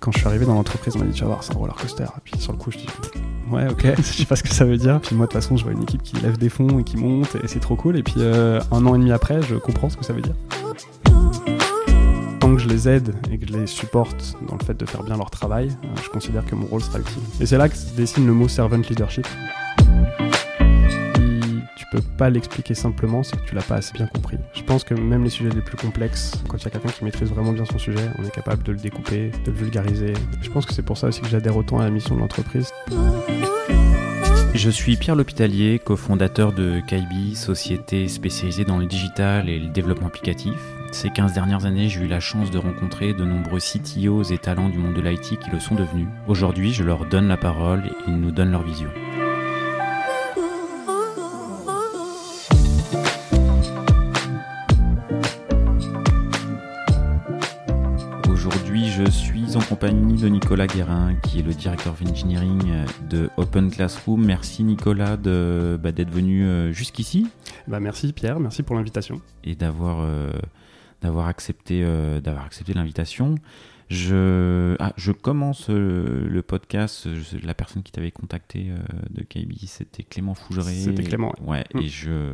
Quand je suis arrivé dans l'entreprise, on m'a dit tu vas voir, c'est un roller coaster. Et puis sur le coup, je dis ouais, ok, je sais pas ce que ça veut dire. Puis moi, de toute façon, je vois une équipe qui lève des fonds et qui monte, et c'est trop cool. Et puis euh, un an et demi après, je comprends ce que ça veut dire. Tant que je les aide et que je les supporte dans le fait de faire bien leur travail, euh, je considère que mon rôle sera utile. Et c'est là que se dessine le mot servant leadership. Peux pas l'expliquer simplement, c'est que tu l'as pas assez bien compris. Je pense que même les sujets les plus complexes, quand il y a quelqu'un qui maîtrise vraiment bien son sujet, on est capable de le découper, de le vulgariser. Je pense que c'est pour ça aussi que j'adhère autant à la mission de l'entreprise. Je suis Pierre L'Hôpitalier, cofondateur de Kaibi, société spécialisée dans le digital et le développement applicatif. Ces 15 dernières années, j'ai eu la chance de rencontrer de nombreux CTOs et talents du monde de l'IT qui le sont devenus. Aujourd'hui, je leur donne la parole et ils nous donnent leur vision. Compagnie de Nicolas Guérin, qui est le directeur of engineering de Open Classroom. Merci Nicolas de, bah, d'être venu euh, jusqu'ici Bah merci Pierre, merci pour l'invitation. et d'avoir euh, d'avoir accepté euh, d'avoir accepté l'invitation. Je ah, je commence euh, le podcast. je- la personne qui t'avait contacté euh, de KB, c'était Clément Fougeray. C'était Clément, Ouais. Mm. Et je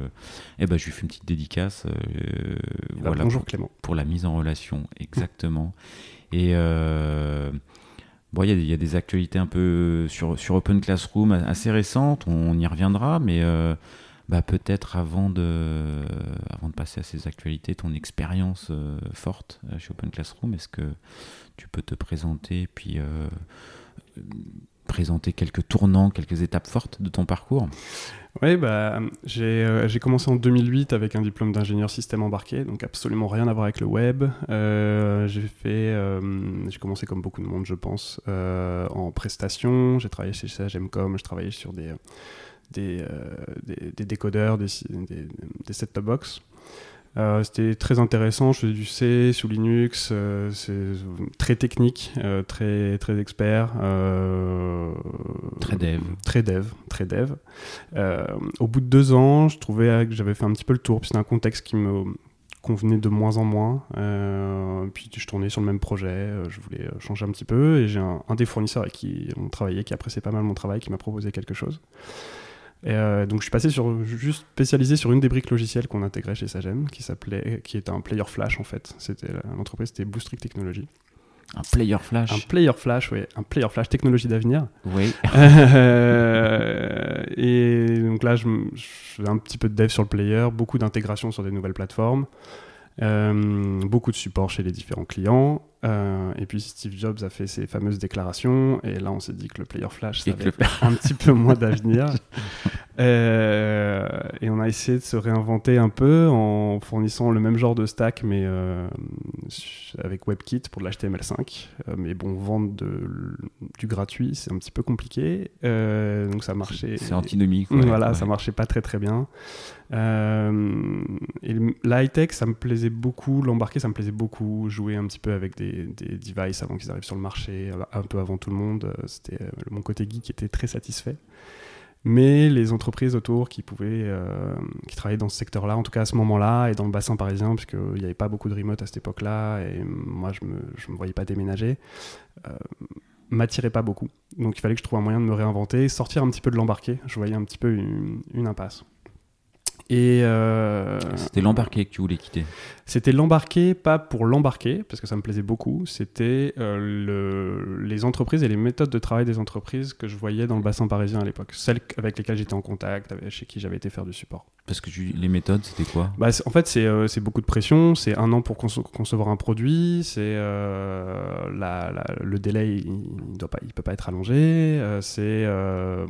eh ben je lui fais une petite dédicace. euh, Bah, voilà bonjour pour, Clément. pour la mise en relation, exactement. Et euh, bon, il y, a des- actualités un peu sur, Open Classroom assez récentes, on y reviendra, mais euh, bah, peut-être avant de, avant de passer à ces actualités, ton expérience euh, forte chez Open Classroom, est-ce que tu peux te présenter, puis présenter quelques tournants, quelques étapes fortes de ton parcours Oui, bah, j'ai euh, commencé en 2008 avec un diplôme d'ingénieur système embarqué, donc absolument rien à voir avec le web. Euh, j'ai fait, euh, j'ai commencé comme beaucoup de monde, je pense, euh, en prestation. J'ai travaillé chez Sagemcom, je travaillais sur des, des, des, des décodeurs, des, des set-top box. Euh, C'était très intéressant, je faisais du C sous Linux, euh, c'est très technique, euh, très, très expert. Très dev. Très dev, très dev. Au bout de deux ans, je trouvais que j'avais fait un petit peu le tour, puis c'était un contexte qui me convenait de moins en moins. Puis je tournais sur le même projet, je voulais changer un petit peu, et j'ai un, un des fournisseurs avec qui on travaillait, qui appréciait pas mal mon travail, qui m'a proposé quelque chose. Et euh, donc je suis passé sur juste spécialisé sur une des briques logicielles qu'on intégrait chez Sagem, qui s'appelait, qui était un player flash en fait. C'était l'entreprise, c'était Boostric Technology. Un player flash Un player flash, oui, un player flash, technologie d'avenir. Oui. Euh, et donc là, je, je faisais un petit peu de dev sur le player, beaucoup d'intégration sur des nouvelles plateformes, euh, beaucoup de support chez les différents clients. Euh, et puis Steve Jobs a fait ses fameuses déclarations, et là on s'est dit que le player flash, ça Et avait le- un petit peu moins d'avenir. Euh, et on a essayé de se réinventer un peu en fournissant le même genre de stack, mais euh, avec WebKit pour de l'HTML5. Euh, mais bon, vendre de, du gratuit, c'est un petit peu compliqué. Donc ça marchait. C'est antinomique. ouais, Voilà, ouais. ça marchait pas très très bien. Euh, l'high-tech, ça me plaisait beaucoup. L'embarqué, ça me plaisait beaucoup. Jouer un petit peu avec des, devices avant qu'ils arrivent sur le marché, un peu avant tout le monde. euh, C'était euh, mon côté geek était très satisfait. Mais les entreprises autour qui pouvaient, euh, qui travaillaient dans ce secteur-là, en tout cas à ce moment-là, et dans le bassin parisien, puisqu'il n'y avait pas beaucoup de remote à cette époque-là, et moi je je me voyais pas déménager, euh, m'attiraient pas beaucoup. Donc il fallait que je trouve un moyen de me réinventer, sortir un petit peu de l'embarqué. Je voyais un petit peu une impasse. Et euh, C'était l'embarqué que tu voulais quitter. c'était l'embarqué, pas pour l'embarquer, parce que ça me plaisait beaucoup, c'était euh, le- les entreprises et les méthodes de travail des entreprises que je voyais dans le bassin parisien à l'époque, celles avec lesquelles j'étais en contact, avec- chez qui j'avais été faire du support. Parce que tu- les méthodes, c'était quoi? Bah, en fait, c'est euh, c'est beaucoup de pression, c'est un an pour conce- concevoir un produit, c'est le délai, il ne doit pas, il peut pas être allongé, c'est un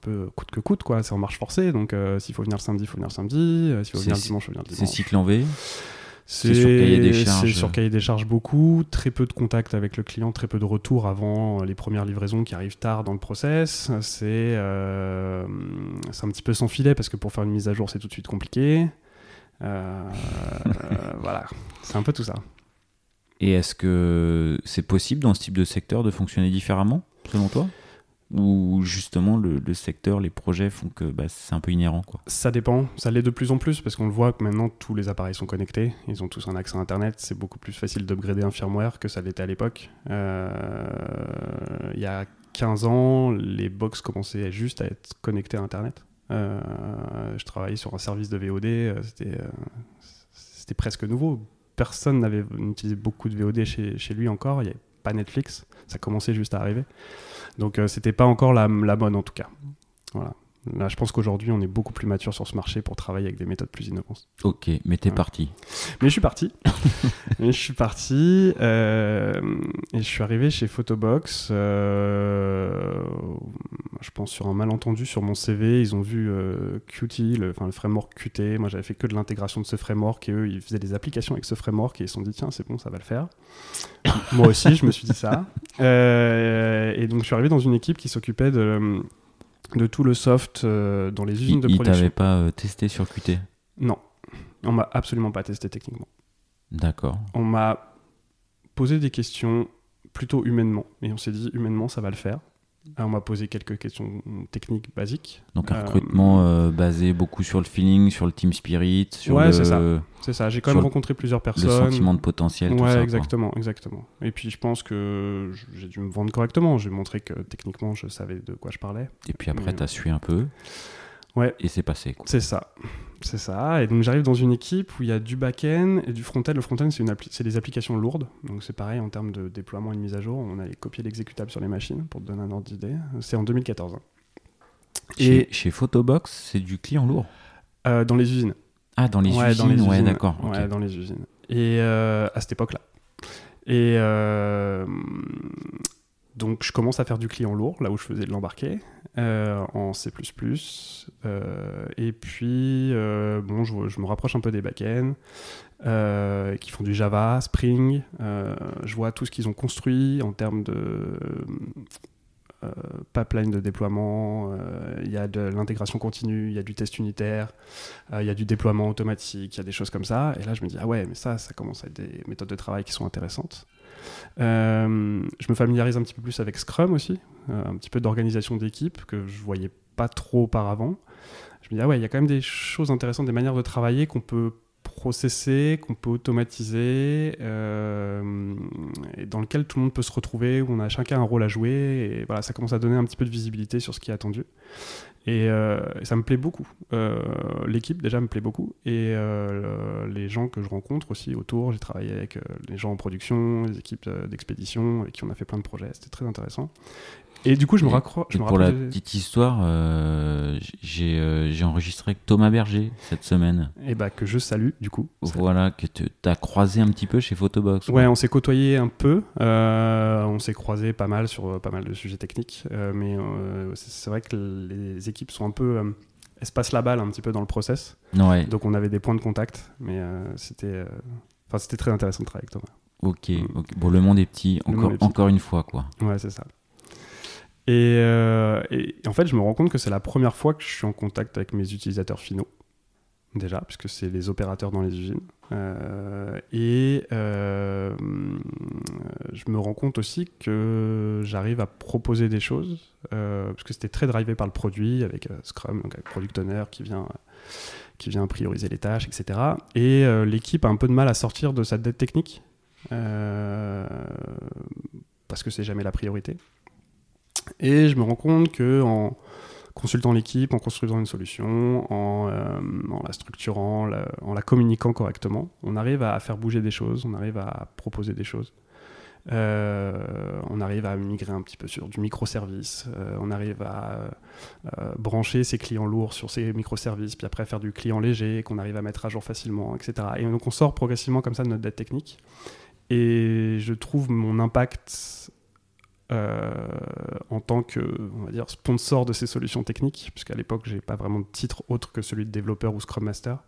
peu coûte que coûte, quoi, c'est en marche forcée, donc s'il faut venir le samedi, il faut venir samedi, euh, faut C'est- venir le dimanche, il faut venir le C'est dimanche. cycle en V C'est sur cahier des c'est charges. sur cahier des charges beaucoup, très peu de contact avec le client, très peu de retour avant les premières livraisons qui arrivent tard dans le process. C'est euh, c'est un petit peu sans filet parce que pour faire une mise à jour c'est tout de suite compliqué. Euh, euh, voilà, c'est un peu tout ça. Et est-ce que c'est possible dans ce type de secteur de fonctionner différemment, selon toi? Ou justement le, secteur, les projets font que bah, c'est un peu inhérent. Ça dépend, ça l'est de plus en plus parce qu'on le voit que maintenant tous les appareils sont connectés, ils ont tous un accès à Internet, c'est beaucoup plus facile d'upgrader un firmware que ça l'était à l'époque. Euh, il y a 15 ans, les box commençaient juste à être connectés à Internet. Euh, je travaillais sur un service de VOD, euh, c'était presque nouveau. Personne n'avait utilisé beaucoup de VOD chez lui encore, il n'y avait pas Netflix, ça commençait juste à arriver. Donc euh, c'était pas encore la, la mode en tout cas. Voilà. Là, je pense qu'aujourd'hui, on est beaucoup plus mature sur ce marché pour travailler avec des méthodes plus innovantes. Ok, mais t'es parti. Mais je suis parti. mais je suis parti euh, et je suis arrivé chez Photobox. Euh, je pense sur un malentendu sur mon CV, ils ont vu euh, Qt, le, enfin, le framework Qt. Moi, j'avais fait que de l'intégration de ce framework et eux, ils faisaient des applications avec ce framework et ils se sont dit tiens, c'est bon, ça va le faire. Moi aussi, je me suis dit ça. Euh, et donc, je suis arrivé dans une équipe qui s'occupait de de tout le soft euh, dans les usines de il production. t'avait pas euh, testé sur Qt Non, on m'a absolument pas testé techniquement. D'accord. On m'a posé des questions plutôt humainement, et on s'est dit humainement ça va le faire. Alors, on m'a posé quelques questions techniques basiques. Donc un recrutement euh, basé beaucoup sur le feeling, sur le team spirit, sur ouais, le, c'est ça. C'est ça. J'ai quand même rencontré plusieurs personnes. le sentiment de potentiel. ouais, tout ça, exactement, exactement. Et puis je pense que j'ai dû me vendre correctement. J'ai montré que techniquement je savais de quoi je parlais. Et puis après, Mais- t'as su un peu. Ouais. Et c'est passé. Quoi. C'est ça. C'est ça. Et donc j'arrive dans une équipe où il y a du back-end et du front-end. Le front-end, c'est, appli- des applications lourdes. Donc c'est pareil en termes de déploiement et de mise à jour. On a copié l'exécutable sur les machines pour te donner un ordre d'idée. C'est en 2014. hein. Chez, Et chez Photobox, c'est du client lourd. euh, dans les usines. Ah, dans les Ouais, usines, dans les ouais, d'accord. Ouais, dans les usines. Et euh, à cette époque-là. Et euh, donc, je commence à faire du client lourd, là où je faisais de l'embarqué, euh, en C++. euh, et puis, euh, bon, je, je me rapproche un peu des backends, qui font du Java, Spring. je vois tout ce qu'ils ont construit en termes de pipeline de déploiement. Il y a de l'intégration continue, il y a du test unitaire, il y a du déploiement automatique, il y a des choses comme ça. Et là, je me dis, ah ouais, mais ça, ça commence à être des méthodes de travail qui sont intéressantes. Euh, je me familiarise un petit peu plus avec Scrum aussi, euh, un petit peu d'organisation d'équipe que je voyais pas trop auparavant. Je me dis, ah ouais, il y a quand même des choses intéressantes, des manières de travailler qu'on peut processer, qu'on peut automatiser, euh, et dans lequel tout le monde peut se retrouver, où on a chacun un rôle à jouer, et voilà, ça commence à donner un petit peu de visibilité sur ce qui est attendu. Et, euh, et ça me plaît beaucoup. Euh, L'équipe déjà me plaît beaucoup, et euh, le- les gens que je rencontre aussi autour, j'ai travaillé avec les gens en production, les équipes d'expédition, avec qui on a fait plein de projets, c'était très intéressant. Et du coup, je me raccroche. Pour la petite histoire, euh, j'ai euh, enregistré avec Thomas Berger cette semaine. Et bah, que je salue, du coup. Voilà, que tu as croisé un petit peu chez Photobox. Ouais, on s'est côtoyé un peu, euh, on s'est croisé pas mal sur pas mal de sujets techniques, mais c'est c'est vrai que les équipes sont un peu euh, espacent la balle un petit peu dans le process, Ouais, donc on avait des points de contact, mais euh, c'était, euh, c'était très intéressant de travailler avec Thomas. ok. ok. Bon, le monde est petit, encore, monde est petit. encore une fois, quoi. Ouais, c'est ça. Euh, et en fait, je me rends compte que c'est la première fois que je suis en contact avec mes utilisateurs finaux, déjà, puisque c'est les opérateurs dans les usines. Euh, et euh, je me rends compte aussi que j'arrive à proposer des choses, euh, parce que c'était très drivé par le produit, avec euh, Scrum, donc avec Product Owner qui vient, qui vient prioriser les tâches, etc. Et l'équipe a un peu de mal à sortir de sa dette technique. parce que c'est jamais la priorité. Et je me rends compte que en consultant l'équipe, en construisant une solution, en, euh, la structurant, en la communiquant correctement, on arrive à faire bouger des choses, on arrive à proposer des choses. Euh, on arrive à migrer un petit peu sur du microservice, euh, on arrive à brancher ses clients lourds sur ces microservices, puis après faire du client léger qu'on arrive à mettre à jour facilement, etc. Et donc on sort progressivement comme ça de notre dette technique. Et je trouve mon impact en tant que on va dire, sponsor de ces solutions techniques, puisqu'à l'époque, j'ai pas vraiment de titre autre que celui de développeur ou Scrum Master,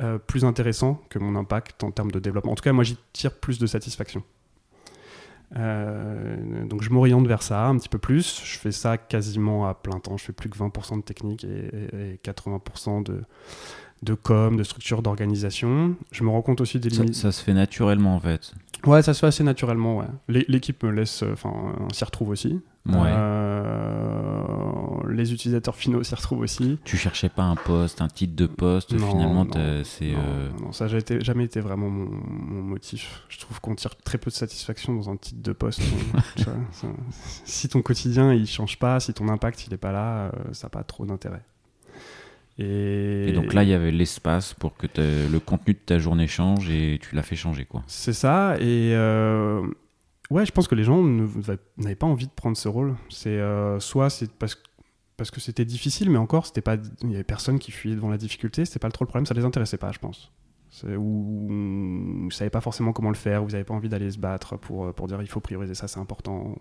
euh, plus intéressant que mon impact en termes de développement. En tout cas, moi, j'y tire plus de satisfaction. Euh, donc je m'oriente vers ça un petit peu plus. Je fais ça quasiment à plein temps. Je fais plus que 20% de technique et, et 80% de, de com, de structure, d'organisation. Je me rends compte aussi des limites. ça se fait naturellement, en fait. Ouais, ça se fait assez naturellement. Ouais. L'é- L'équipe me laisse, euh, enfin, on s'y retrouve aussi. Ouais. Euh, les utilisateurs finaux s'y retrouvent aussi. Tu cherchais pas un poste, un titre de poste, finalement, c'est. Non, ça n'a jamais été vraiment mon, motif. Je trouve qu'on tire très peu de satisfaction dans un titre de poste. si ton quotidien il change pas, si ton impact il est pas là, ça n'a pas trop d'intérêt. Et... donc là, il y avait l'espace pour que le contenu de ta journée change et tu l'as fait changer, quoi. C'est ça. Et euh, ouais, je pense que les gens n'avaient pas envie de prendre ce rôle. C'est euh, soit c'est parce, parce que c'était difficile, mais encore, c'était pas, il y avait personne qui fuyait devant la difficulté. C'était pas trop le problème. Ça les intéressait pas, je pense. Ou vous ne savez pas forcément comment le faire. Vous n'avez pas envie d'aller se battre pour pour dire il faut prioriser ça, c'est important.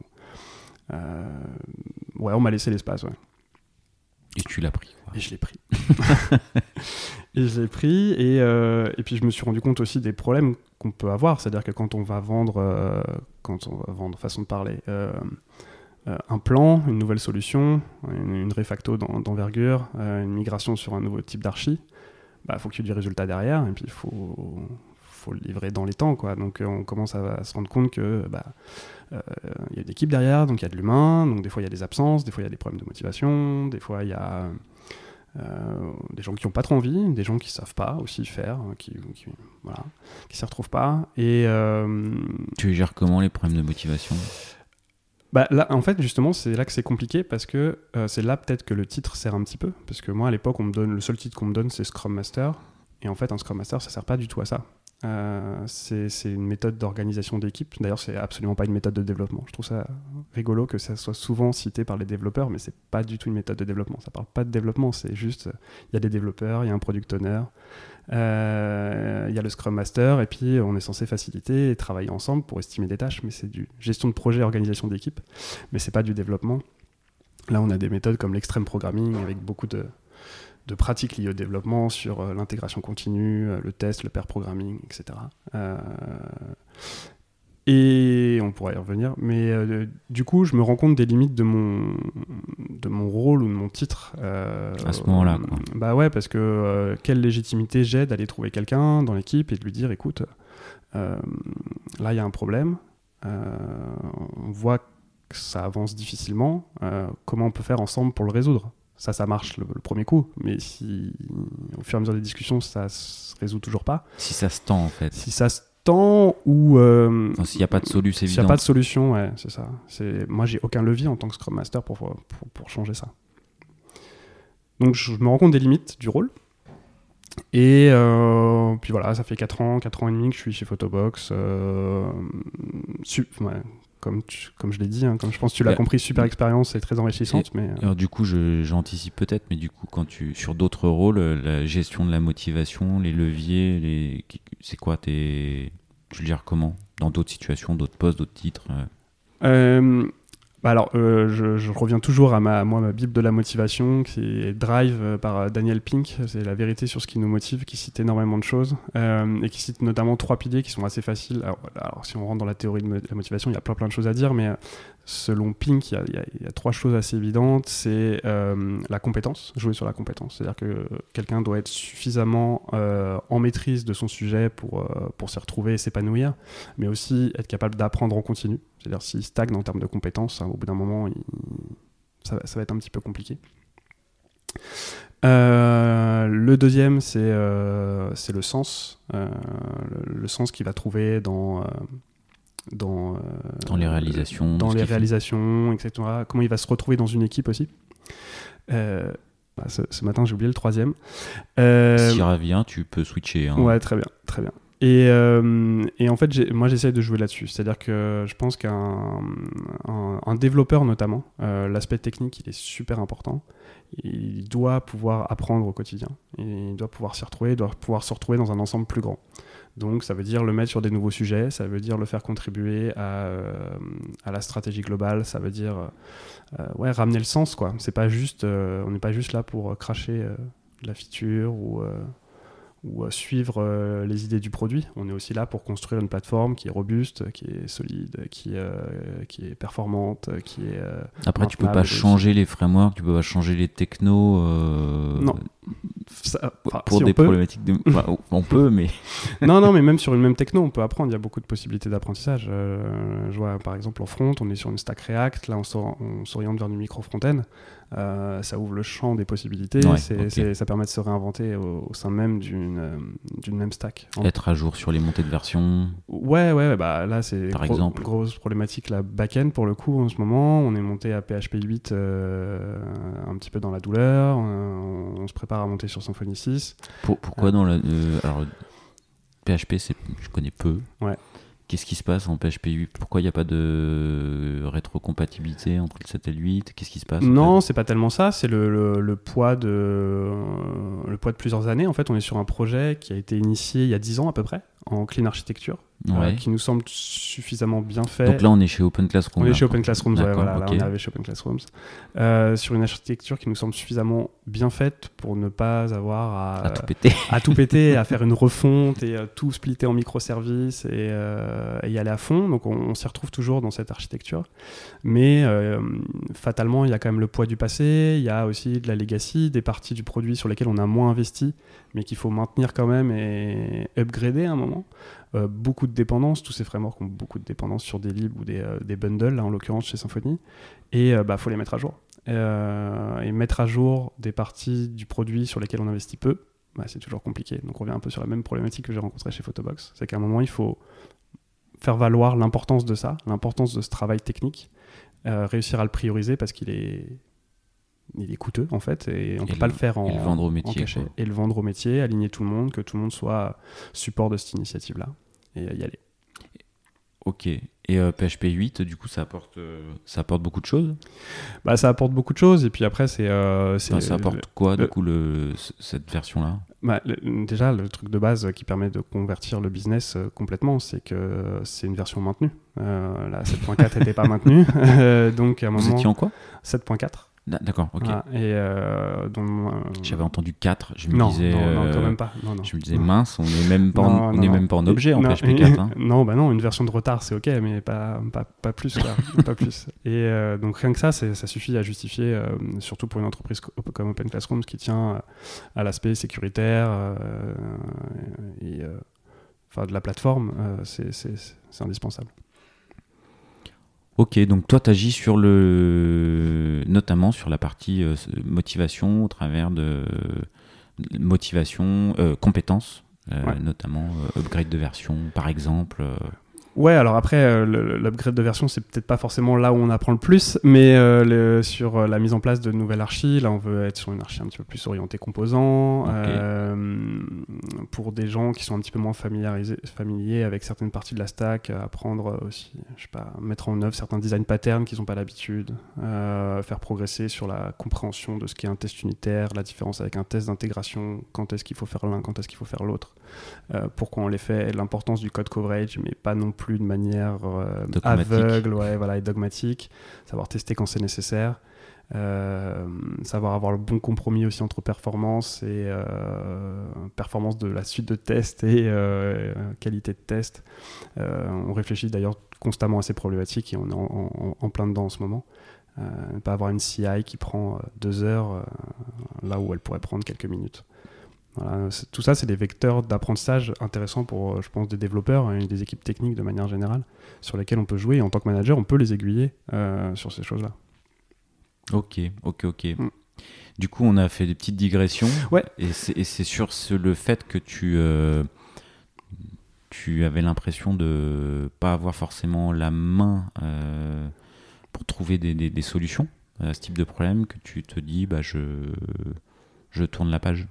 Euh, ouais, on m'a laissé l'espace. Ouais. Et tu l'as pris. Et je l'ai pris. et je l'ai pris. Et, euh, et, puis je me suis rendu compte aussi des problèmes qu'on peut avoir. C'est-à-dire que quand on va vendre, euh, quand on va vendre, façon de parler, euh, un plan, une nouvelle solution, une, une refacto d'envergure, une migration sur un nouveau type d'archi, il bah, faut qu'il y ait du résultat derrière. Et puis il faut, faut le livrer dans les temps. Quoi. Donc on commence à, se rendre compte que bah, euh, y a une équipe derrière, donc il y a de l'humain, donc des fois il y a des absences, des fois il y a des problèmes de motivation, des fois il y a euh, des gens qui n'ont pas trop envie, des gens qui savent pas aussi faire, hein, qui, qui voilà, qui s'y retrouvent pas. Et euh, tu gères comment les problèmes de motivation? Bah là, en fait, justement, c'est là que c'est compliqué parce que c'est là peut-être que le titre sert un petit peu. Parce que moi, à l'époque, on me donne le seul titre qu'on me donne, c'est Scrum Master. Et en fait, un Scrum Master, ça sert pas du tout à ça. Euh, c'est une méthode d'organisation d'équipe. D'ailleurs, c'est absolument pas une méthode de développement. Je trouve ça rigolo que ça soit souvent cité par les développeurs, mais c'est pas du tout une méthode de développement. Ça parle pas de développement, c'est juste il y a des développeurs, il y a un product owner, euh, il y a le Scrum Master, et puis on est censé faciliter et travailler ensemble pour estimer des tâches. Mais c'est du gestion de projet, organisation d'équipe, mais c'est pas du développement. Là, on a des méthodes comme l'extreme programming avec beaucoup de de pratiques liées au développement sur euh, l'intégration continue, euh, le test, le pair programming, etc. Euh, et on pourrait y revenir, mais du coup, je me rends compte des limites de mon, de mon rôle ou de mon titre. à ce moment-là, Bah ouais, parce que quelle légitimité j'ai d'aller trouver quelqu'un dans l'équipe et de lui dire écoute, là, il y a un problème, on voit que ça avance difficilement, comment on peut faire ensemble pour le résoudre? Ça, ça marche le, premier coup. Mais si, au fur et à mesure des discussions, ça se résout toujours pas. Si ça se tend, en fait. Si ça se tend ou. Euh, s'il n'y a pas de solution, S'il n'y a pas de solution, ouais, c'est ça. Moi, j'ai aucun levier en tant que Scrum Master pour, pour, pour, changer ça. Donc, je me rends compte des limites du rôle. Et euh, puis voilà, ça fait 4 ans, 4 ans et demi que je suis chez Photobox. Euh, ouais, comme, comme je l'ai dit, hein, comme je pense que tu l'as compris, super expérience et très enrichissante. mais, euh, alors, du coup, j'anticipe peut-être, mais du coup, quand tu sur d'autres rôles, euh, la gestion de la motivation, les leviers, les, c'est quoi tes, tu le gères comment? Dans d'autres situations, d'autres postes, d'autres titres euh, alors, euh, je, reviens toujours à ma, moi, ma Bible de la motivation, qui est Drive euh, par euh, Daniel Pink. C'est la vérité sur ce qui nous motive, qui cite énormément de choses et qui cite notamment trois piliers qui sont assez faciles. Alors, si on rentre dans la théorie de la motivation, il y a plein plein de choses à dire, mais selon Pink, il y, a, trois choses assez évidentes. C'est la compétence, jouer sur la compétence. C'est-à-dire que quelqu'un doit être suffisamment en maîtrise de son sujet pour, pour s'y retrouver et s'épanouir, mais aussi être capable d'apprendre en continu. C'est-à-dire s'il stagne en termes de compétences, hein, au bout d'un moment, ça, va être un petit peu compliqué. Euh, le deuxième, c'est euh, le sens. Euh, le, sens qu'il va trouver dans, dans, dans les réalisations. Dans les réalisations, etc. Comment il va se retrouver dans une équipe aussi. Bah, ce, matin, j'ai oublié le troisième. si revient, tu peux switcher. Hein. Ouais, très bien, très bien. Et, euh, et, en fait, moi, j'essaie de jouer là-dessus. C'est-à-dire que je pense qu'un un, développeur, notamment, euh, l'aspect technique, il est super important. Il doit pouvoir apprendre au quotidien. Il doit pouvoir s'y retrouver, il doit pouvoir se retrouver dans un ensemble plus grand. Donc, ça veut dire le mettre sur des nouveaux sujets, ça veut dire le faire contribuer à, euh, la stratégie globale, ça veut dire ouais, ramener le sens. quoi. C'est pas juste, on n'est pas juste là pour cracher la feature ou ou suivre euh, les idées du produit. On est aussi là pour construire une plateforme qui est robuste, qui est solide, qui, euh, qui est performante, qui est... Euh, Après, tu peux pas changer les frameworks, tu peux pas changer les technos. Non, Ça- enfin, pour si, des on peut. problématiques de. Enfin, on peut, mais. non, non, mais même sur une même techno, on peut apprendre. Il y a beaucoup de possibilités d'apprentissage. Euh, je vois, par exemple, en front, on est sur une stack React. Là, on s'oriente vers du micro front-end. Euh, ça ouvre le champ des possibilités. Ouais, ça permet de se réinventer au, au sein même d'une euh, d'une même stack. En- Être à jour sur les montées de version. Ouais, ouais, bah là, c'est Par gros- exemple. grosse problématique, la back-end pour le coup, en ce moment. On est monté à PHP 8 euh, un petit peu dans la douleur. On, on se prépare à monter sur Symfony 6. Pour- pourquoi dans la. alors, PHP, c'est, je connais peu. Ouais. Qu'est-ce qui se passe en PHP 8 Pourquoi il n'y a pas de rétrocompatibilité entre le 7 et le 8 Qu'est-ce qui se passe Non, c'est pas tellement ça. C'est le, le- le poids de le poids de plusieurs années. En fait, on est sur un projet qui a été initié il y a 10 ans à peu près en clean architecture, euh, qui nous semble suffisamment bien fait. Donc là, on est chez Open Classroom. on est chez. Open Classrooms, ouais, voilà, là, on est arrivé chez Open Classrooms, Euh, sur une architecture qui nous semble suffisamment bien faite pour ne pas avoir à, À tout péter. à tout péter, à faire une refonte et euh, tout splitter en microservices et, euh, et y aller à fond. Donc on, on s'y retrouve toujours dans cette architecture. Mais fatalement, il y a quand même le poids du passé, il y a aussi de la legacy, des parties du produit sur lesquelles on a moins investi, mais qu'il faut maintenir quand même et upgrader à un moment. Euh, beaucoup de dépendances, tous ces frameworks ont beaucoup de dépendances sur des libs ou des, euh, des bundles, là, en l'occurrence chez Symfony, et il bah, faut les mettre à jour. Euh, et mettre à jour des parties du produit sur lesquelles on investit peu, bah, c'est toujours compliqué. Donc on revient un peu sur la même problématique que j'ai rencontrée chez Photobox. C'est qu'à un moment, il faut faire valoir l'importance de ça, l'importance de ce travail technique, euh, réussir à le prioriser parce qu'il est, il est coûteux en fait, et on Et peut le- pas le faire en, et le vendre au métier, cachet. Et le vendre au métier, aligner tout le monde, que tout le monde soit support de cette initiative-là, et y aller. Ok. Et euh, PHP 8, du coup, ça apporte, euh, ça apporte beaucoup de choses? Bah, ça apporte beaucoup de choses, et puis après, c'est. euh, Enfin, ça apporte quoi, du coup, le, cette version-là? Bah, déjà, le truc de base qui permet de convertir le business euh, complètement, c'est que c'est une version maintenue. Euh, la 7.4 n'était pas maintenue, euh, donc à un Vous moment étiez en quoi? 7.4. Da- D'accord, ok. Et euh, euh, J'avais entendu 4. Je me non, disais. non, non, euh, quand même pas. Non. Je me disais, mince, on n'est même pas, en, on est même pas en objet en Non, PHP 4. hein. non, bah non, une version de retard, c'est ok, mais pas, pas, pas plus. Quoi, pas plus. Et euh, donc rien que ça, ça suffit à justifier, euh, surtout pour une entreprise co- comme Open Classrooms qui tient euh, à l'aspect sécuritaire euh, et euh, enfin de la plateforme, euh, c'est indispensable. Ok, donc toi, tu agis sur le, notamment sur la partie euh, motivation au travers de motivation, euh, compétences, euh, Ouais. notamment euh, upgrade de version, par exemple. Ouais, alors après, euh, l'upgrade de version, c'est peut-être pas forcément là où on apprend le plus, mais euh, le- sur euh, la mise en place de nouvelles archis, là, on veut être sur une archi un petit peu plus orientée euh, pour des gens qui sont un petit peu moins familiarisés, familiers avec certaines parties de la stack, apprendre aussi, je sais pas, mettre en œuvre certains design patterns qu'ils n'ont pas l'habitude, faire progresser sur la compréhension de ce qu'est un test unitaire, la différence avec un test d'intégration, quand est-ce qu'il faut faire l'un, quand est-ce qu'il faut faire l'autre. Pourquoi on les fait, l'importance du code coverage, mais pas non plus de manière euh, aveugle ouais, voilà, et dogmatique. Savoir tester quand c'est nécessaire. Euh, savoir avoir le bon compromis aussi entre performance et euh, performance de la suite de tests et qualité de test. On réfléchit d'ailleurs constamment à ces problématiques et on est en, en- en plein dedans en ce moment. Ne pas avoir une CI qui prend deux heures là où elle pourrait prendre quelques minutes. Voilà, tout ça, c'est des vecteurs d'apprentissage intéressants pour, euh, je pense, des développeurs et des équipes techniques de manière générale, sur lesquelles on peut jouer. Et en tant que manager, on peut les aiguiller euh, sur ces choses-là. Ok, ok, ok. Mm. Du coup, on a fait des petites digressions. Ouais. Et c'est et c'est sur ce- le fait que tu, euh, tu avais l'impression de pas avoir forcément la main euh, pour trouver des, des- des solutions à ce type de problème que tu te dis, bah, je, je tourne la page.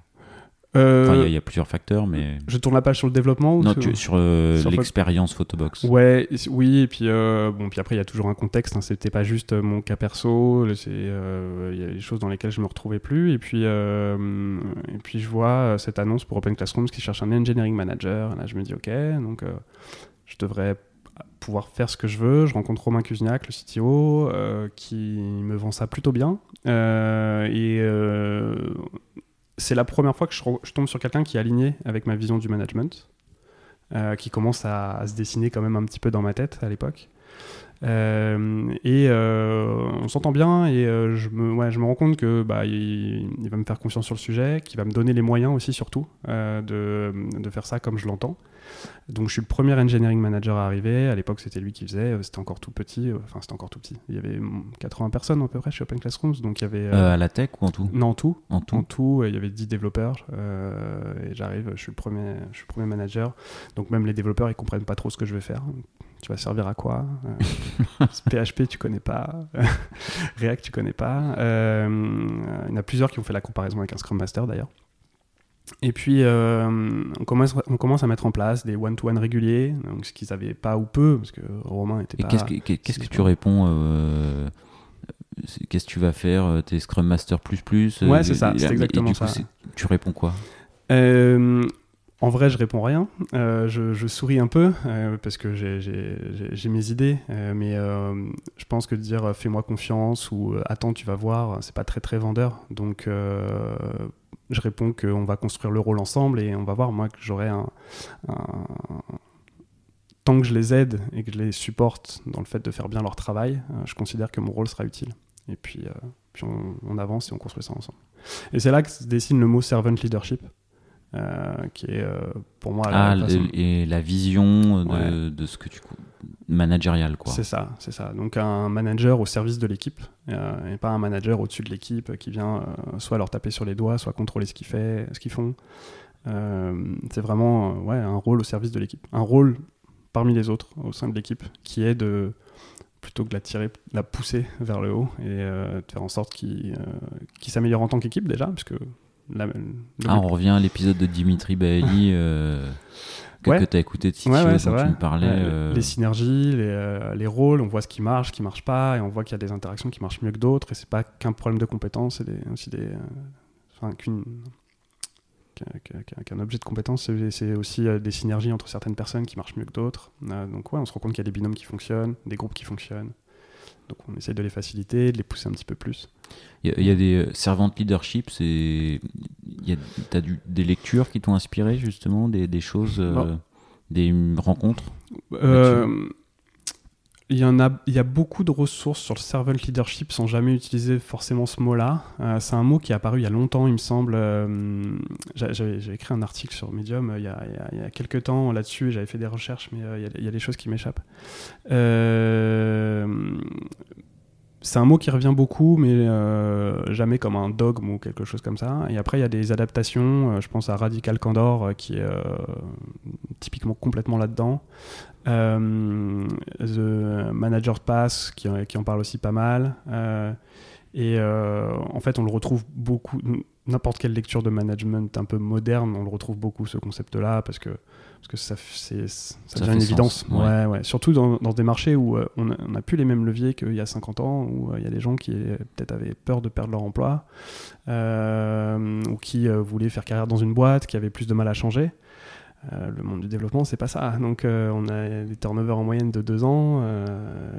Euh, Enfin, il y a- il y, a plusieurs facteurs, mais. Je tourne la page sur le développement ou Non, sur- tu- sur euh, sur l'expérience Photobox. Ouais, oui, et puis euh, bon, puis après il y a toujours un contexte. Hein, C'était pas juste euh, mon cas perso. Il y a des choses dans lesquelles je me retrouvais plus. Et puis, et puis je vois cette annonce pour Open Classrooms qui cherche un engineering manager. Là, je me dis ok, donc je devrais pouvoir faire ce que je veux. Je rencontre Romain Cusniac, le CTO, euh, qui me vend ça plutôt bien. Euh, et euh, c'est la première fois que je, tombe sur quelqu'un qui est aligné avec ma vision du management, euh, qui commence à se dessiner quand même un petit peu dans ma tête à l'époque. Euh, et euh, on s'entend bien et euh, je, me, ouais, je me rends compte que bah, il, il va me faire confiance sur le sujet, qu'il va me donner les moyens aussi surtout de, de, faire ça comme je l'entends. Donc je suis le premier engineering manager à arriver. À l'époque c'était lui qui faisait. C'était encore tout petit. Enfin c'était encore tout petit. Il y avait 80 personnes à peu près chez Open Classrooms. Donc il y avait. à la tech ou en tout? Non en tout. En tout. En tout il y avait 10 développeurs et j'arrive. Je suis le premier. Je suis le premier manager. Donc même les développeurs ils comprennent pas trop ce que je vais faire tu vas servir à quoi PHP, tu connais pas. React, tu connais pas. Euh, il y en a plusieurs qui ont fait la comparaison avec un Scrum Master d'ailleurs. Et puis, euh, on, commence, on commence à mettre en place des one-to-one réguliers, donc ce qu'ils n'avaient pas ou peu, parce que Romain était Et Qu'est-ce que, tu réponds euh, Qu'est-ce que tu vas faire T'es Scrum Master plus plus Ouais, c'est ça, c'est exactement ça. tu réponds quoi? En vrai, je réponds rien. Euh, je, souris un peu euh, parce que j'ai mes idées, euh, mais je pense que dire fais-moi confiance ou attends, tu vas voir, c'est pas très très vendeur. Donc, je réponds qu'on va construire le rôle ensemble et on va voir. Moi, que j'aurai un, Tant que je les aide et que je les supporte dans le fait de faire bien leur travail, je considère que mon rôle sera utile. Et puis, puis on, on avance et on construit ça ensemble. Et c'est là que se dessine le mot servant leadership. Euh, qui est euh, pour moi ah, et la vision de, ce que tu managérial quoi. C'est ça c'est ça. Donc un manager au service de l'équipe euh, et pas un manager au-dessus de l'équipe qui vient soit leur taper sur les doigts soit contrôler ce qu'ils fait ce qu'ils font. C'est vraiment ouais un rôle au service de l'équipe. Un rôle parmi les autres au sein de l'équipe qui est de plutôt que de la tirer, la pousser vers le haut et de faire en sorte qu'il s'améliore en tant qu'équipe déjà, ah, on revient à l'épisode de Dimitri Bailly euh, que, tu as écouté de Citio, ouais, dont tu me parlais. Euh. Les synergies, les, euh, les, rôles, on voit ce qui marche, ce qui marche pas, et on voit qu'il y a des interactions qui marchent mieux que d'autres, et c'est pas qu'un problème de compétence, c'est aussi des. Enfin, qu'un objet de compétence, c'est aussi des synergies entre certaines personnes qui marchent mieux que d'autres. donc ouais, on se rend compte qu'il y a des binômes qui fonctionnent, des groupes qui fonctionnent. Donc on essaie de les faciliter, de les pousser un petit peu plus. Il y, a des euh, servantes leadership, c'est tu as des lectures qui t'ont inspiré justement, des, des choses, euh, des rencontres? Euh, il y, en a, il y a beaucoup de ressources sur le servant leadership sans jamais utiliser forcément ce mot-là. c'est un mot qui est apparu il y a longtemps, il me semble. j'avais, écrit un article sur Medium il, y a, il, quelques temps là-dessus, j'avais fait des recherches, mais a, il, y a, des choses qui m'échappent c'est un mot qui revient beaucoup, mais euh, jamais comme un dogme ou quelque chose comme ça. Et après, il y a des adaptations. Euh, je pense à Radical Candor, euh, qui est typiquement complètement là-dedans. The Manager's Pass, qui, qui, en parle aussi pas mal. et en fait, on le retrouve beaucoup. N'importe quelle lecture de management un peu moderne, on le retrouve beaucoup, ce concept-là, parce que parce que ça, c'est, ça, devient une évidence. ouais. Ouais, Surtout dans, dans, des marchés où euh, on n'a plus les mêmes leviers qu'il y a 50 ans, où euh, il y a des gens qui euh, peut-être avaient peur de perdre leur emploi, ou qui voulaient faire carrière dans une boîte, qui avaient plus de mal à changer. le monde du développement, c'est pas ça. Donc, on a des turnovers en moyenne de deux ans.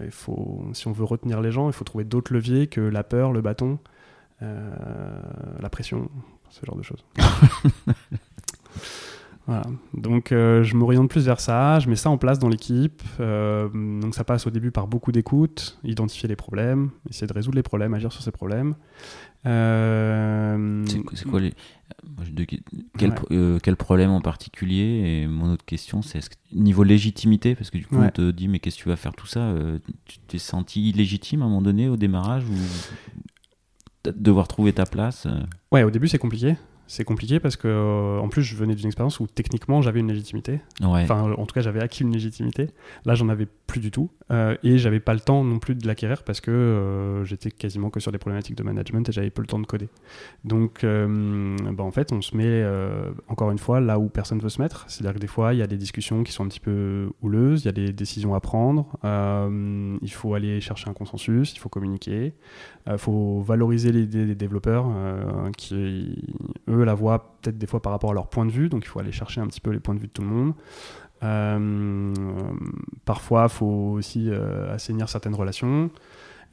il faut, si on veut retenir les gens, il faut trouver d'autres leviers que la peur, le bâton, la pression, ce genre de choses. Donc euh, je m'oriente plus vers ça, je mets ça en place dans l'équipe. Euh, donc ça passe au début par beaucoup d'écoute, identifier les problèmes, essayer de résoudre les problèmes, agir sur ces problèmes. Euh, c'est quoi les... quel, problème en particulier? Et mon autre question, c'est niveau légitimité, parce que du coup on te dit mais qu'est-ce que tu vas faire tout ça? Tu t'es senti illégitime à un moment donné au démarrage ou devoir trouver ta place Ouais, au début c'est compliqué c'est compliqué parce que euh, en plus je venais d'une expérience où techniquement j'avais une légitimité. Enfin en tout cas j'avais acquis une légitimité. Là j'en avais plus du tout euh, et j'avais pas le temps non plus de l'acquérir parce que euh, j'étais quasiment que sur des problématiques de management et j'avais peu le temps de coder. Donc bah, en fait on se met encore une fois là où personne veut se mettre. C'est-à-dire que des fois il y a des discussions qui sont un petit peu houleuses, il y a des décisions à prendre, il faut aller chercher un consensus, il faut communiquer, il faut valoriser les, les développeurs qui eux la voient peut-être des fois par rapport à leur point de vue, donc il faut aller chercher un petit peu les points de vue de tout le monde. Euh, parfois, il faut aussi euh, assainir certaines relations.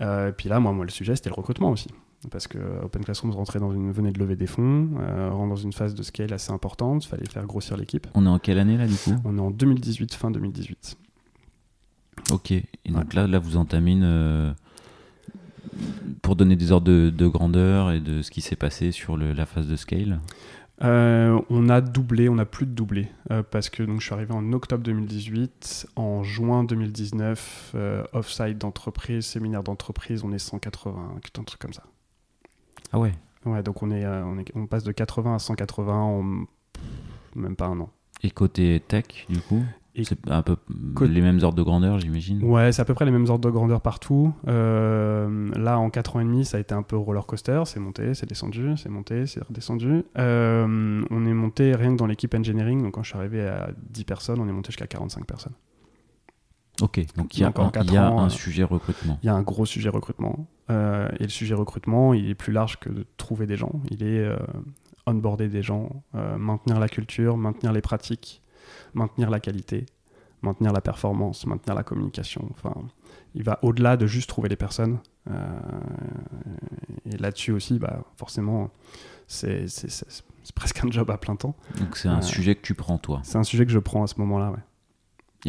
Euh, et puis là, moi, moi, le sujet, c'était le recrutement aussi. Parce que Open Classroom rentrait dans une, venait de lever des fonds, rentre dans une phase de scale assez importante, il fallait faire grossir l'équipe. On est en quelle année là, du coup? On est en 2018, fin 2018. Ok. Et donc là, là, vous entamez une, pour donner des ordres de, grandeur et de ce qui s'est passé sur la phase de scale euh, on a doublé, on a plus de doublé, euh, parce que donc, je suis arrivé en octobre 2018, en juin 2019, euh, off-site d'entreprise, séminaire d'entreprise, on est 180, un truc comme ça. Ah ouais? Ouais, donc on, est, on, est, on passe de 80 à 180 en même pas un an. Et côté tech, du coup? C'est un peu les mêmes ordres de grandeur, j'imagine. Ouais, c'est à peu près les mêmes ordres de grandeur partout. Euh, là, en 4 ans et demi, ça a été un peu roller coaster. C'est monté, c'est descendu, c'est monté, c'est redescendu. Euh, on est monté rien que dans l'équipe engineering. Donc, quand je suis arrivé à 10 personnes, on est monté jusqu'à 45 personnes. Ok, donc il y a, un, euh, sujet recrutement. Il y a un gros sujet recrutement. et le sujet recrutement, il est plus large que de trouver des gens. Il est onboarder des gens, maintenir la culture, maintenir les pratiques maintenir la qualité, maintenir la performance, maintenir la communication. Enfin, il va au-delà de juste trouver les personnes. Euh, et là-dessus aussi, bah, forcément, c'est presque un job à plein temps. Donc c'est un euh, sujet que tu prends toi. C'est un sujet que je prends à ce moment-là, ouais